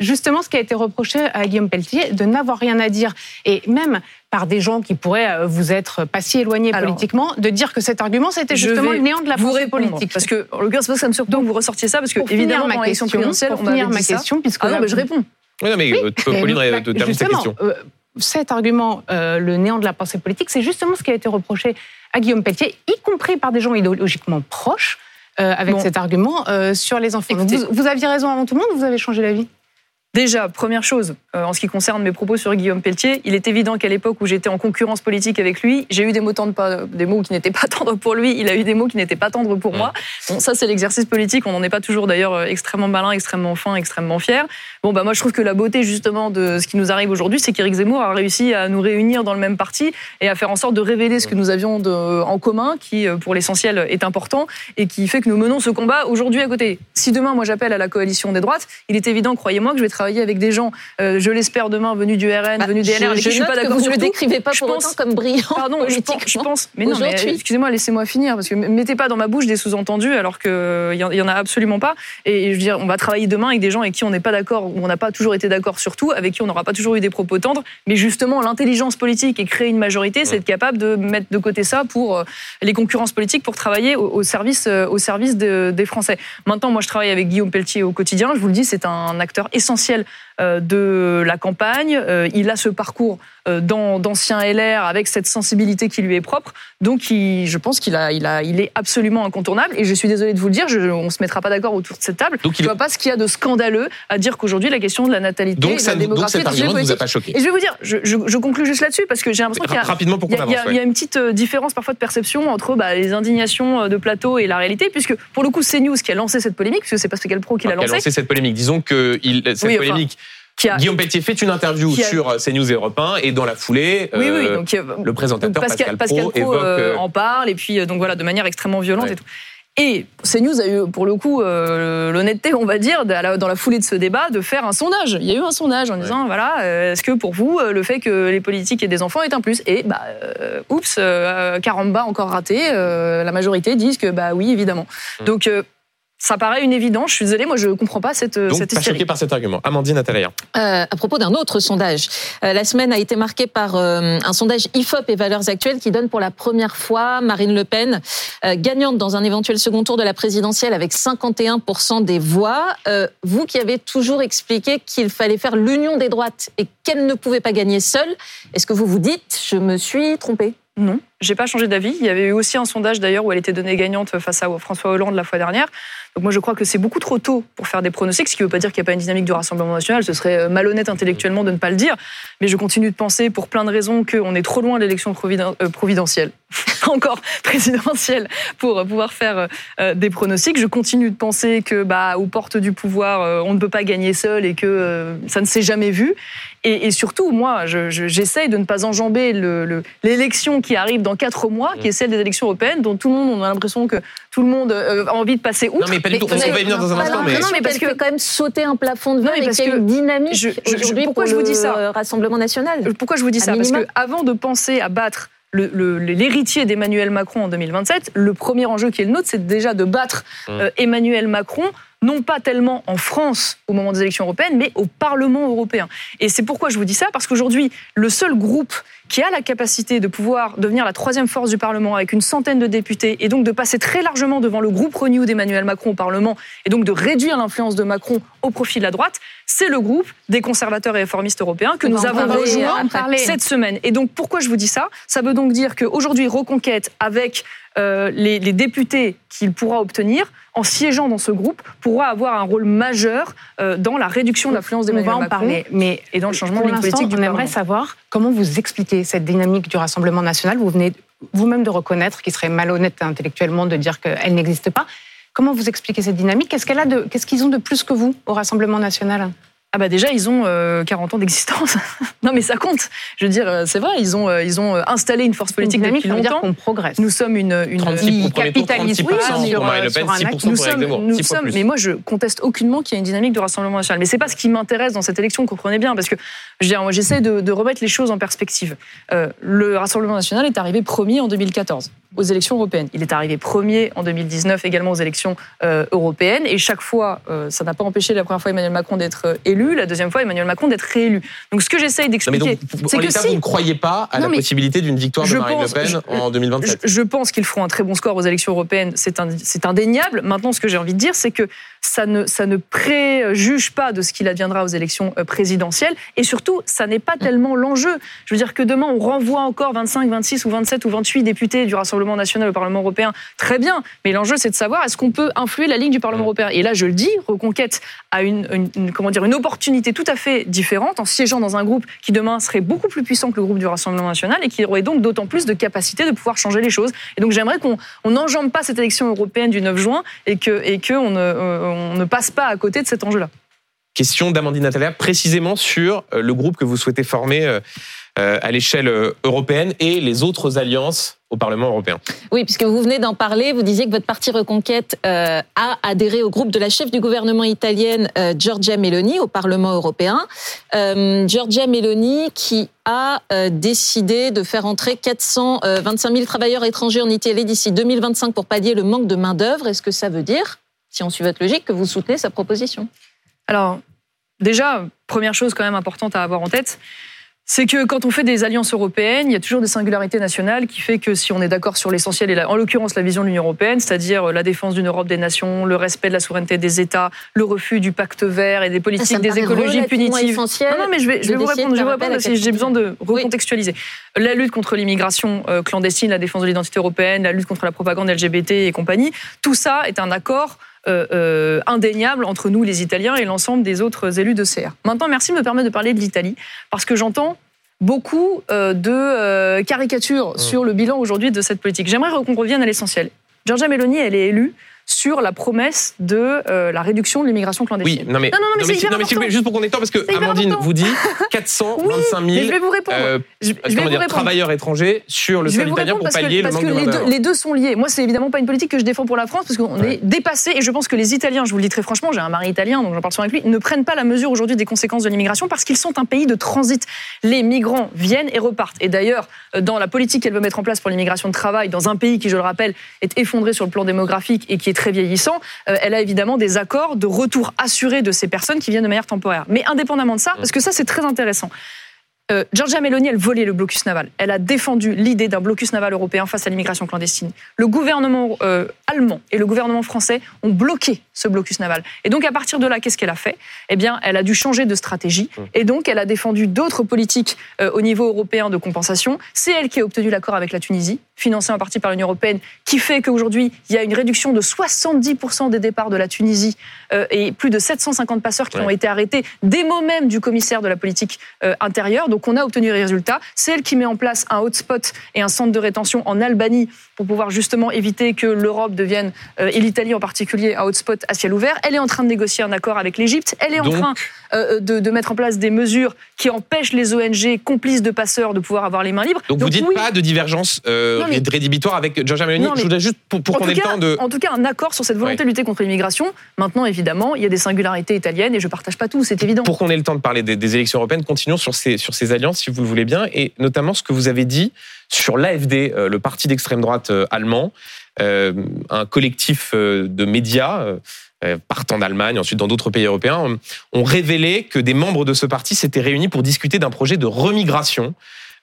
D: justement ce qui a été reproché à Guillaume Pelletier, de n'avoir rien à dire. Et même par des gens qui pourraient euh, vous être pas si éloignés
C: Alors,
D: politiquement, de dire que cet argument, c'était justement le néant de la
C: vous
D: pensée
C: répondre,
D: politique.
C: Parce que, en l'occurrence, c'est pas que ça me surprend que vous ressortiez ça, parce que,
D: pour
C: évidemment,
D: ma question,
C: présidentielle,
D: pour
C: on
D: finir ma
C: dit ça.
D: question, puisque
C: Ah non, mais je réponds.
B: Oui, non, mais euh, tu peux,
D: Et
B: Pauline,
D: bah,
B: euh, terminer ta
D: justement,
B: question.
D: euh, cet argument, euh, le néant de la pensée politique, c'est justement ce qui a été reproché à Guillaume Pelletier, y compris par des gens idéologiquement proches, euh, avec
C: Bon.
D: cet argument euh, sur les enfants. Donc, vous, vous aviez raison avant tout le monde ou vous avez changé d'avis?
C: Déjà, première chose, euh, en ce qui concerne mes propos sur Guillaume Pelletier, il est évident qu'à l'époque où j'étais en concurrence politique avec lui, j'ai eu des mots, tendres pas, des mots qui n'étaient pas tendres pour lui, il a eu des mots qui n'étaient pas tendres pour moi. Bon, ça, c'est l'exercice politique, on n'en est pas toujours d'ailleurs euh, extrêmement malin, extrêmement fin, extrêmement fier. Bon, bah moi, je trouve que la beauté justement de ce qui nous arrive aujourd'hui, c'est qu'Éric Zemmour a réussi à nous réunir dans le même parti et à faire en sorte de révéler ce que nous avions de, en commun, qui, euh, pour l'essentiel, est important et qui fait que nous menons ce combat aujourd'hui à côté. Si demain, moi, j'appelle à la coalition des droites, il est évident, croyez-moi, que je vais travailler avec des gens euh, je l'espère demain, venus du RN,
A: Bah,
C: venus des LR, avec
A: je,
C: qui je suis pas
A: que
C: d'accord
A: vous ne décrivez pas
C: Je
A: pour
C: pense-
A: autant comme brillant
C: Pardon, je pense, je. Mais non, mais excusez-moi, laissez-moi finir, parce que mettez pas dans ma bouche des sous-entendus alors qu'il y, en- y en a absolument pas. Et je veux dire, on va travailler demain avec des gens avec qui on n'est pas d'accord, ou on n'a pas toujours été d'accord sur tout, avec qui on n'aura pas toujours eu des propos tendres. Mais justement, l'intelligence politique et créer une majorité, c'est être capable de mettre de côté ça pour euh, les concurrences politiques, pour travailler au, au service, euh, au service de- des Français. Maintenant, moi, je travaille avec Guillaume Pelletier au quotidien. Je vous le dis, c'est un acteur essentiel artificielle de la campagne. il a ce parcours d'ancien LR avec cette sensibilité qui lui est propre. Donc, je pense qu'il a, il a, il est absolument incontournable. Et je suis désolée de vous le dire, je, on se mettra pas d'accord autour de cette table. Donc, je ne vois pas ce qu'il y a de scandaleux à dire qu'aujourd'hui la question de la natalité,
B: donc,
C: de la démographie,
B: donc cet argument ne vous a pas choqué.
C: Et je vais vous dire, je, je, conclue juste là-dessus parce que j'ai l'impression qu'il y a,
B: rapidement
C: il y, a, il y a une petite différence parfois de perception entre bah, les indignations de plateau et la réalité, puisque pour le coup c'est News qui a lancé cette polémique, puisque c'est Pascal Pro qui l'a lancé.
B: Qui a lancé cette polémique. Disons que il, cette polémique. Guillaume Pelletier fait une interview sur CNews et Europe 1 et dans la foulée, oui, oui, euh, donc, le présentateur Pascal, Pascal, Pro, évoque,
C: euh, en parle et puis donc voilà de manière extrêmement violente et tout. Et CNews a eu, pour le coup, euh, l'honnêteté, on va dire, dans la foulée de ce débat, de faire un sondage. Il y a eu un sondage en disant, voilà, euh, est-ce que pour vous, euh, le fait que les politiques aient des enfants est un plus? Et, bah, oups, caramba, encore raté. la majorité disent que, bah oui, évidemment. Mmh. Donc, ça paraît une évidence. Je suis désolée, moi je ne comprends pas cette,
B: Donc,
C: cette
B: pas choqué par cet argument. Amandine Atalia.
A: Euh, à propos d'un autre sondage, euh, la semaine a été marquée par euh, un sondage IFOP et Valeurs Actuelles qui donne pour la première fois Marine Le Pen euh, gagnante dans un éventuel second tour de la présidentielle avec 51% des voix. Euh, vous qui avez toujours expliqué qu'il fallait faire l'union des droites et qu'elle ne pouvait pas gagner seule, est-ce que vous vous dites je me suis trompée?
C: Non, j'ai pas changé d'avis. Il y avait eu aussi un sondage d'ailleurs où elle était donnée gagnante face à François Hollande la fois dernière. Donc moi je crois que c'est beaucoup trop tôt pour faire des pronostics, ce qui ne veut pas dire qu'il n'y a pas une dynamique du Rassemblement national. Ce serait euh, malhonnête intellectuellement de ne pas le dire. Mais je continue de penser, pour plein de raisons, qu'on est trop loin de l'élection euh, providentielle, encore présidentielle, pour pouvoir faire euh, des pronostics. Je continue de penser que, bah, aux portes du pouvoir, on ne peut pas gagner seul et que ça ne s'est jamais vu. Et, surtout, moi, j'essaye de ne pas enjamber l'élection qui arrive dans quatre mois, qui est celle des élections européennes, dont tout le monde, on a l'impression que tout le monde a envie de passer outre.
B: Non, mais pas du tout. On va y venir dans un instant. Mais...
A: Non, mais parce que quand même sauter un plafond de verre et qu'il y a une dynamique aujourd'hui pourquoi je vous dis ça Rassemblement national?
C: Pourquoi je vous dis ça? Parce que avant de penser à battre l'héritier d'Emmanuel Macron en 2027, le premier enjeu qui est le nôtre, c'est déjà de battre mmh. euh, Emmanuel Macron non pas tellement en France au moment des élections européennes, mais au Parlement européen. Et c'est pourquoi je vous dis ça, parce qu'aujourd'hui, le seul groupe qui a la capacité de pouvoir devenir la troisième force du Parlement avec une centaine de députés et donc de passer très largement devant le groupe Renew d'Emmanuel Macron au Parlement et donc de réduire l'influence de Macron au profit de la droite, c'est le groupe des conservateurs et réformistes européens que nous avons rejoint cette semaine. Et donc pourquoi je vous dis ça? Ça veut donc dire qu'aujourd'hui, Reconquête, avec euh, les, les députés qu'il pourra obtenir, en siégeant dans ce groupe, pourra avoir un rôle majeur euh, dans la réduction de l'influence Macron
D: parler, mais et dans le changement de politique du On aimerait savoir comment vous expliquez cette dynamique du Rassemblement national. Vous venez vous-même de reconnaître qu'il serait malhonnête intellectuellement de dire qu'elle n'existe pas. Comment vous expliquez cette dynamique? Qu'est-ce qu'elle a de, qu'est-ce qu'ils ont de plus que vous au Rassemblement national?
C: Ah bah déjà ils ont 40 euh, ans d'existence. non mais ça compte. Je veux dire euh, c'est vrai ils ont euh, ils ont installé une force politique depuis longtemps.
D: On progresse.
C: Nous sommes une une
B: ils capitalisent oui, sur, sur, un acte.
C: Nous sommes, nous sommes mais moi je conteste aucunement qu'il y ait une dynamique de rassemblement national. Mais c'est pas ce qui m'intéresse dans cette élection comprenez bien parce que j'essaie de, de, remettre les choses en perspective. le Rassemblement national est arrivé premier en 2014 aux élections européennes. Il est arrivé premier en 2019 également aux élections européennes et chaque fois ça n'a pas empêché la première fois Emmanuel Macron d'être élu la deuxième fois Emmanuel Macron d'être réélu. Donc ce que j'essaye d'expliquer,
B: c'est que si vous ne croyez pas à la possibilité d'une victoire de Marine Le Pen en 2027.
C: Je, pense qu'ils feront un très bon score aux élections européennes, c'est indéniable. Maintenant, ce que j'ai envie de dire, c'est que ça ne, ça ne préjuge pas de ce qu'il adviendra aux élections euh, présidentielles. Et surtout, ça n'est pas tellement l'enjeu. Je veux dire que demain, on renvoie encore 25, 26 ou 27 ou 28 députés du Rassemblement national au Parlement européen. Très bien. Mais l'enjeu, c'est de savoir est-ce qu'on peut influer la ligne du Parlement européen? Et là, je le dis, Reconquête a une, une, comment dire, une opportunité tout à fait différente en siégeant dans un groupe qui demain serait beaucoup plus puissant que le groupe du Rassemblement national et qui aurait donc d'autant plus de capacité de pouvoir changer les choses. Et donc, j'aimerais qu'on n'enjambe pas cette élection européenne du 9 juin et que, et que on, euh, on ne passe pas à côté de cet enjeu-là.
B: Question d'Amandine Natalia, précisément sur euh, le groupe que vous souhaitez former euh, à l'échelle européenne et les autres alliances au Parlement européen.
A: Oui, puisque vous venez d'en parler, vous disiez que votre parti Reconquête a adhéré au groupe de la chef du gouvernement italienne Giorgia Meloni au Parlement européen. Giorgia Meloni qui a décidé de faire entrer 425 000 travailleurs étrangers en Italie d'ici 2025 pour pallier le manque de main-d'œuvre. Est-ce que ça veut dire si on suit votre logique, que vous soutenez sa proposition?
C: Alors, déjà, première chose quand même importante à avoir en tête, c'est que quand on fait des alliances européennes, il y a toujours des singularités nationales qui fait que si on est d'accord sur l'essentiel, et en l'occurrence la vision de l'Union européenne, c'est-à-dire euh, la défense d'une Europe des nations, le respect de la souveraineté des États, le refus du pacte vert et des politiques des écologies punitives.
A: Non,
C: non, mais je vais, je vais vous répondre, je vais vous répondre parce que j'ai besoin de recontextualiser. La lutte contre l'immigration euh, clandestine, la défense de l'identité européenne, la lutte contre la propagande LGBT et compagnie, tout ça est un accord euh, indéniable entre nous, les Italiens, et l'ensemble des autres élus de CR. Maintenant, merci de me permettre de parler de l'Italie, parce que j'entends beaucoup euh, de euh, caricatures mmh. sur le bilan aujourd'hui de cette politique. J'aimerais qu'on revienne à l'essentiel. Giorgia Meloni, elle est élue sur la promesse de euh, la réduction de l'immigration clandestine.
B: Oui, non mais, non, non, mais, non, mais juste pour qu'on ait temps, parce que Amandine vous dit 425 000
C: je vais vous répondre. Euh, je,
B: dire, travailleurs étrangers sur le sol italien pour pallier le manque
C: que les deux, les deux sont liés. Moi, c'est évidemment pas une politique que je défends pour la France, parce qu'on est dépassé, et je pense que les Italiens, je vous le dis très franchement, j'ai un mari italien, donc j'en parle souvent avec lui, ne prennent pas la mesure aujourd'hui des conséquences de l'immigration, parce qu'ils sont un pays de transit. Les migrants viennent et repartent. Et d'ailleurs, dans la politique qu'elle veut mettre en place pour l'immigration de travail, dans un pays qui, je le rappelle, est effondré sur le plan démographique et qui est très vieillissant, euh, elle a évidemment des accords de retour assuré de ces personnes qui viennent de manière temporaire. Mais indépendamment de ça, parce que ça c'est très intéressant, euh, Giorgia Meloni, elle volait le blocus naval. Elle a défendu l'idée d'un blocus naval européen face à l'immigration clandestine. Le gouvernement euh, allemand et le gouvernement français ont bloqué ce blocus naval. Et donc, à partir de là, qu'est-ce qu'elle a fait? Eh bien, elle a dû changer de stratégie. Mmh. Et donc, elle a défendu d'autres politiques euh, au niveau européen de compensation. C'est elle qui a obtenu l'accord avec la Tunisie, financé en partie par l'Union européenne, qui fait qu'aujourd'hui, il y a une réduction de 70% des départs de la Tunisie et plus de 750 passeurs qui ont été arrêtés des mots même du commissaire de la politique intérieure. Donc, donc on a obtenu les résultats. C'est elle qui met en place un hotspot et un centre de rétention en Albanie pour pouvoir justement éviter que l'Europe devienne, euh, et l'Italie en particulier, un hotspot à ciel ouvert. Elle est en train de négocier un accord avec l'Égypte. Elle est en train euh, de, mettre en place des mesures qui empêchent les ONG complices de passeurs de pouvoir avoir les mains libres.
B: Donc, vous dites pas de divergence euh, rédhibitoire avec Giorgia Meloni Je voudrais juste pour, qu'on ait le temps de...
C: En tout cas, un accord sur cette volonté de lutter contre l'immigration. Maintenant, évidemment, il y a des singularités italiennes et je partage pas tout, c'est évident.
B: Pour qu'on ait le temps de parler des, élections européennes, continuons sur ces, sur ces alliances, si vous le voulez bien, et notamment ce que vous avez dit sur l'AFD, euh, le parti d'extrême droite euh, allemand, euh, un collectif de médias partant d'Allemagne, ensuite dans d'autres pays européens, ont révélé que des membres de ce parti s'étaient réunis pour discuter d'un projet de remigration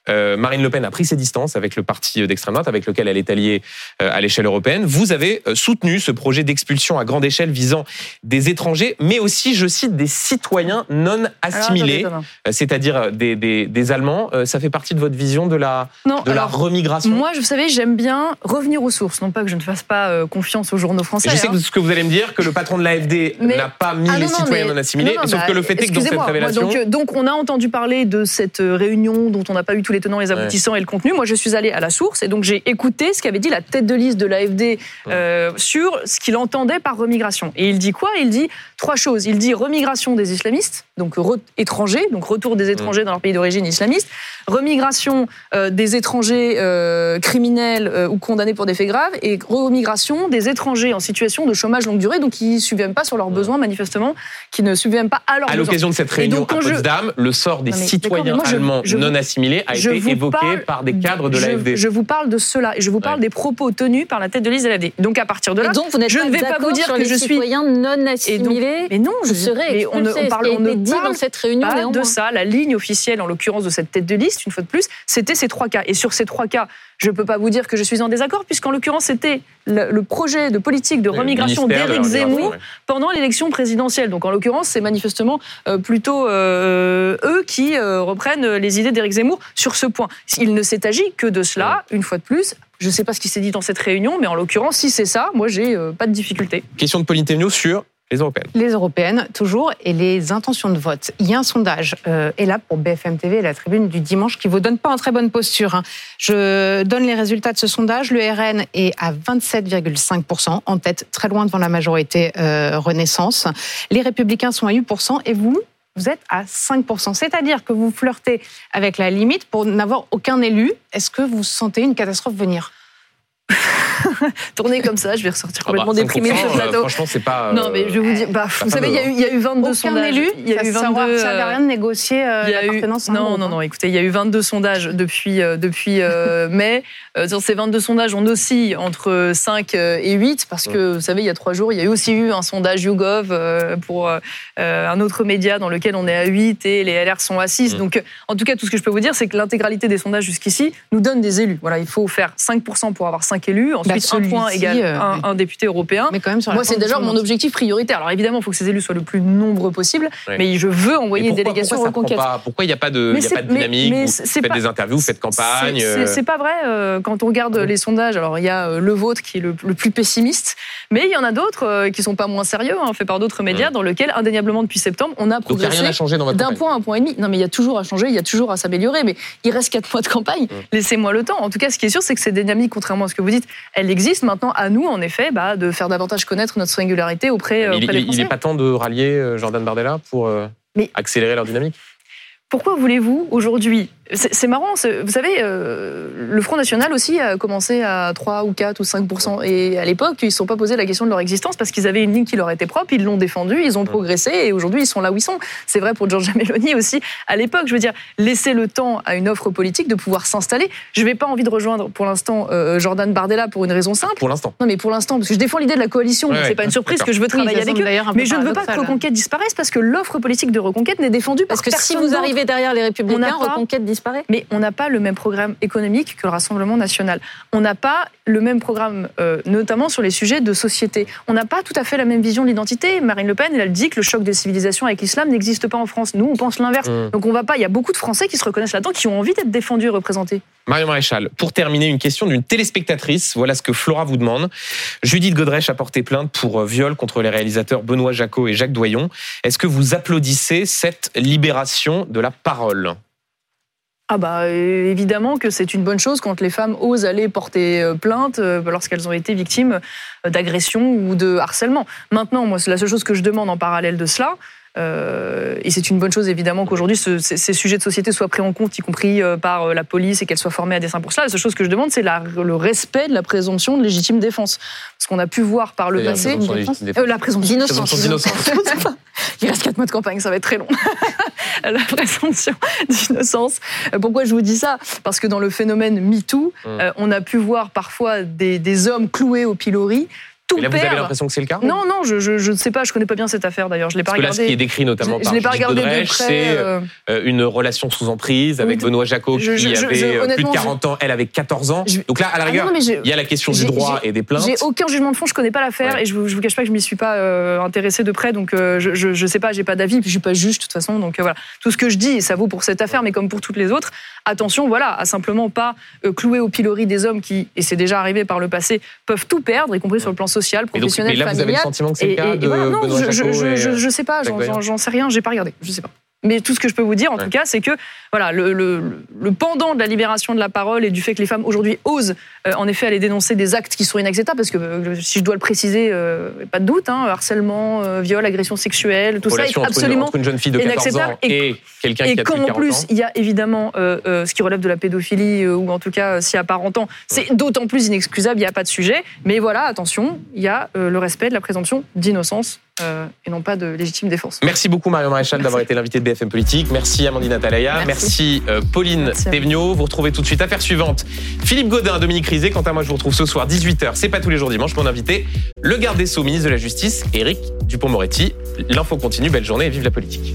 B: euh, Marine Le Pen a pris ses distances avec le parti d'extrême droite avec lequel elle est alliée euh, à l'échelle européenne. Vous avez euh, soutenu ce projet d'expulsion à grande échelle visant des étrangers, mais aussi, je cite, des citoyens non assimilés, c'est-à-dire des, des, Allemands. Ça fait partie de votre vision de la, de la remigration
C: Moi, vous savez, j'aime bien revenir aux sources. Non pas que je ne fasse pas confiance aux journaux français.
B: je sais hein. ce que vous allez me dire, que le patron de l'AFD n'a pas mis ah les citoyens non, assimilés, sauf bah, que le fait est que dans cette révélation...
C: donc, donc, on a entendu parler de cette réunion dont on n'a pas eu tous les tenants, les aboutissants et le contenu. Moi, je suis allée à la source et donc j'ai écouté ce qu'avait dit la tête de liste de l'AFD euh, sur ce qu'il entendait par remigration. Et il dit quoi? Il dit trois choses. Il dit remigration des islamistes, donc étrangers, donc retour des étrangers dans leur pays d'origine islamiste, remigration euh, des étrangers euh, criminels ou condamnés pour des faits graves, et remigration des étrangers en situation de chômage longue durée, donc qui ne subviennent pas sur leurs besoins manifestement, qui ne subviennent pas à leurs besoins. À
B: l'occasion de cette réunion à Potsdam, le sort des citoyens allemands non assimilés a été évoqué par des cadres de l'AFD.
C: Je vous parle de cela, et je vous parle des propos tenus par la tête de liste de l'AFD. Donc à partir de là, donc, vous je ne vais pas vous dire que je suis
A: citoyen non assimilé.
C: mais non, je serais.
A: on, on, parle, on ne dit dans cette réunion
C: pas de ça. La ligne officielle, en l'occurrence de cette tête de liste, une fois de plus, c'était ces trois cas. Et sur ces trois cas, je ne peux pas vous dire que je suis en désaccord, puisqu'en l'occurrence, c'était le, projet de politique de remigration d'Éric Zemmour pendant l'élection présidentielle. Donc en l'occurrence, c'est manifestement euh, plutôt euh, eux qui euh, reprennent les idées d'Éric Zemmour sur ce point. Il ne s'est agi que de cela, une fois de plus. Je ne sais pas ce qui s'est dit dans cette réunion, mais en l'occurrence, si c'est ça, moi, j'ai pas de difficulté.
B: Question de Pauline sur les européennes.
D: Les européennes, toujours, et les intentions de vote. Il y a un sondage, euh, et là pour BFM TV, la tribune du dimanche, qui vous donne pas en très bonne posture. Hein. Je donne les résultats de ce sondage. Le RN est à 27,5%, en tête, très loin devant la majorité euh, Renaissance. Les Républicains sont à 8%, et vous vous êtes à 5%. C'est-à-dire que vous flirtez avec la limite pour n'avoir aucun élu. Est-ce que vous sentez une catastrophe venir?
C: tourner comme ça, je vais ressortir ah bah, complètement déprimée de ce plateau.
B: franchement, c'est pas.
C: Non, mais je vais vous dire, bah, vous savez, il y, a eu, il y a eu 22 sondages.
D: Élu, il y a eu 22. Ça rien de négocier euh,
C: l'appartenance. Non, non, non. Écoutez, il y a eu 22 sondages depuis depuis mai. Dans ces 22 sondages, on oscille entre 5 et 8 parce que, vous savez, il y a trois jours, il y a aussi eu un sondage YouGov pour un autre média dans lequel on est à 8 et les LR sont à 6. Donc, en tout cas, tout ce que je peux vous dire, c'est que l'intégralité des sondages jusqu'ici nous donne des élus. Voilà, il faut faire 5% pour avoir 5 élus, ensuite bah, un point égale un, député européen. Mais quand même Moi, c'est déjà mon objectif prioritaire. Alors évidemment, il faut que ces élus soient le plus nombreux possible, mais je veux envoyer une délégation reconquête.
B: pourquoi il n'y a pas de, y a pas de dynamique Vous faites des interviews, vous faites campagne
C: C'est pas vrai. Euh, quand on regarde les sondages, alors il y a euh, le vôtre qui est le, plus pessimiste, mais il y en a d'autres euh, qui sont pas moins sérieux, hein, fait par d'autres médias, dans lesquels indéniablement depuis septembre, on a progressé d'un point à un point et demi. Non, mais il y a toujours à changer, il y a toujours à s'améliorer, mais il reste quatre mois de campagne. Laissez-moi le temps. En tout cas, ce qui est sûr, c'est que ces dynamiques, contrairement à ce que vous dites, elles existent. Maintenant, à nous, en effet, bah, de faire davantage connaître notre singularité auprès, auprès
B: il,
C: des Français.
B: Il n'est pas temps de rallier Jordan Bardella pour accélérer leur dynamique?
C: pourquoi voulez-vous aujourd'hui c'est marrant, vous savez, euh, le Front National aussi a commencé à 3 ou 4 ou 5 Et à l'époque, ils ne se sont pas posé la question de leur existence parce qu'ils avaient une ligne qui leur était propre, ils l'ont défendue, ils ont progressé et aujourd'hui ils sont là où ils sont. C'est vrai pour Giorgia Meloni aussi à l'époque. Je veux dire, laisser le temps à une offre politique de pouvoir s'installer. Je n'ai pas envie de rejoindre pour l'instant euh, Jordan Bardella pour une raison simple.
B: Pour l'instant.
C: Non, mais pour l'instant, parce que je défends l'idée de la coalition, c'est pas une surprise que je veux travailler avec eux. Mais je ne veux pas que Reconquête disparaisse parce que l'offre politique de Reconquête n'est défendue
A: parce que si vous arrivez derrière les Républicains, Reconquête disparaît.
C: Mais on n'a pas le même programme économique que le Rassemblement national. On n'a pas le même programme, euh, notamment sur les sujets de société. On n'a pas tout à fait la même vision de l'identité. Marine Le Pen, elle, elle dit que le choc des civilisations avec l'islam n'existe pas en France. Nous, on pense l'inverse. Mmh. Donc on va pas. Il y a beaucoup de Français qui se reconnaissent là-dedans, qui ont envie d'être défendus et représentés.
B: Mario Maréchal, pour terminer, une question d'une téléspectatrice. Voilà ce que Flora vous demande. Judith Godrèche a porté plainte pour euh, viol contre les réalisateurs Benoît Jacot et Jacques Doyon. Est-ce que vous applaudissez cette libération de la parole?
C: Ah bah euh, évidemment que c'est une bonne chose quand les femmes osent aller porter euh, plainte euh, lorsqu'elles ont été victimes d'agression ou de harcèlement. Maintenant, moi, c'est la seule chose que je demande en parallèle de cela, et c'est une bonne chose évidemment qu'aujourd'hui ces, sujets de société soient pris en compte, y compris par la police, et qu'elles soient formées à dessein pour cela. La seule chose que je demande, c'est le respect de la présomption de légitime défense. Parce qu'on a pu voir par le passé... La présomption d'innocence. Il reste 4 mois de campagne, ça va être très long. la présomption d'innocence. Pourquoi je vous dis ça? Parce que dans le phénomène MeToo, euh, on a pu voir parfois des, des hommes cloués au pilori tout
B: là, Vous avez l'impression que c'est le cas
C: Non, non, je ne sais pas, je connais pas bien cette affaire d'ailleurs. Je l'ai pas regardé.
B: Là, ce qui est décrit notamment je, par Gilles Godrèche, c'est euh, euh, une relation sous emprise avec Benoît Jacot qui avait plus de 40 ans, elle avait 14 ans. Donc là, à la ah rigueur, il y a la question du droit et des plaintes.
C: J'ai aucun jugement de fond, je connais pas l'affaire et je vous, vous cache pas que je m'y suis pas euh, intéressé de près, donc je, je, sais pas, j'ai pas d'avis, puis je suis pas juge de toute façon, donc voilà. Tout ce que je dis, et ça vaut pour cette affaire, mais comme pour toutes les autres, attention, voilà, à simplement pas clouer au pilori des hommes qui, et c'est déjà arrivé par le passé, peuvent tout perdre, y compris sur le plan social, professionnel
B: là, vous avez le sentiment que c'est le cas de non,
C: je, je, je, sais pas, j'en sais rien, j'ai pas regardé, je sais pas. Mais tout ce que je peux vous dire, en tout cas, c'est que voilà, le, le, le, pendant de la libération de la parole et du fait que les femmes aujourd'hui osent, euh, en effet, aller dénoncer des actes qui sont inacceptables, parce que euh, si je dois le préciser, euh, pas de doute, hein, harcèlement, viol, agression sexuelle, tout ça est absolument
B: entre une jeune fille de 14 ans et, quelqu'un qui a
C: quand en plus il y a évidemment ce qui relève de la pédophilie ou en tout cas s'il y a ans, c'est d'autant plus inexcusable, il n'y a pas de sujet. Mais voilà, attention, il y a le respect de la présomption d'innocence euh, et non pas de légitime défense.
B: Merci beaucoup Marion Maréchal d'avoir été l'invité de BFM Politique. Merci Amandine Atalaya. Merci, euh, Pauline Thévenot. Vous retrouvez tout de suite affaire suivante. Philippe Godin, Dominique Rizet. Quant à moi, je vous retrouve ce soir 18h. C'est pas tous les jours dimanche. Mon invité, le garde des Sceaux, ministre de la Justice, Éric Dupont-Moretti. L'info continue. Belle journée et vive la politique.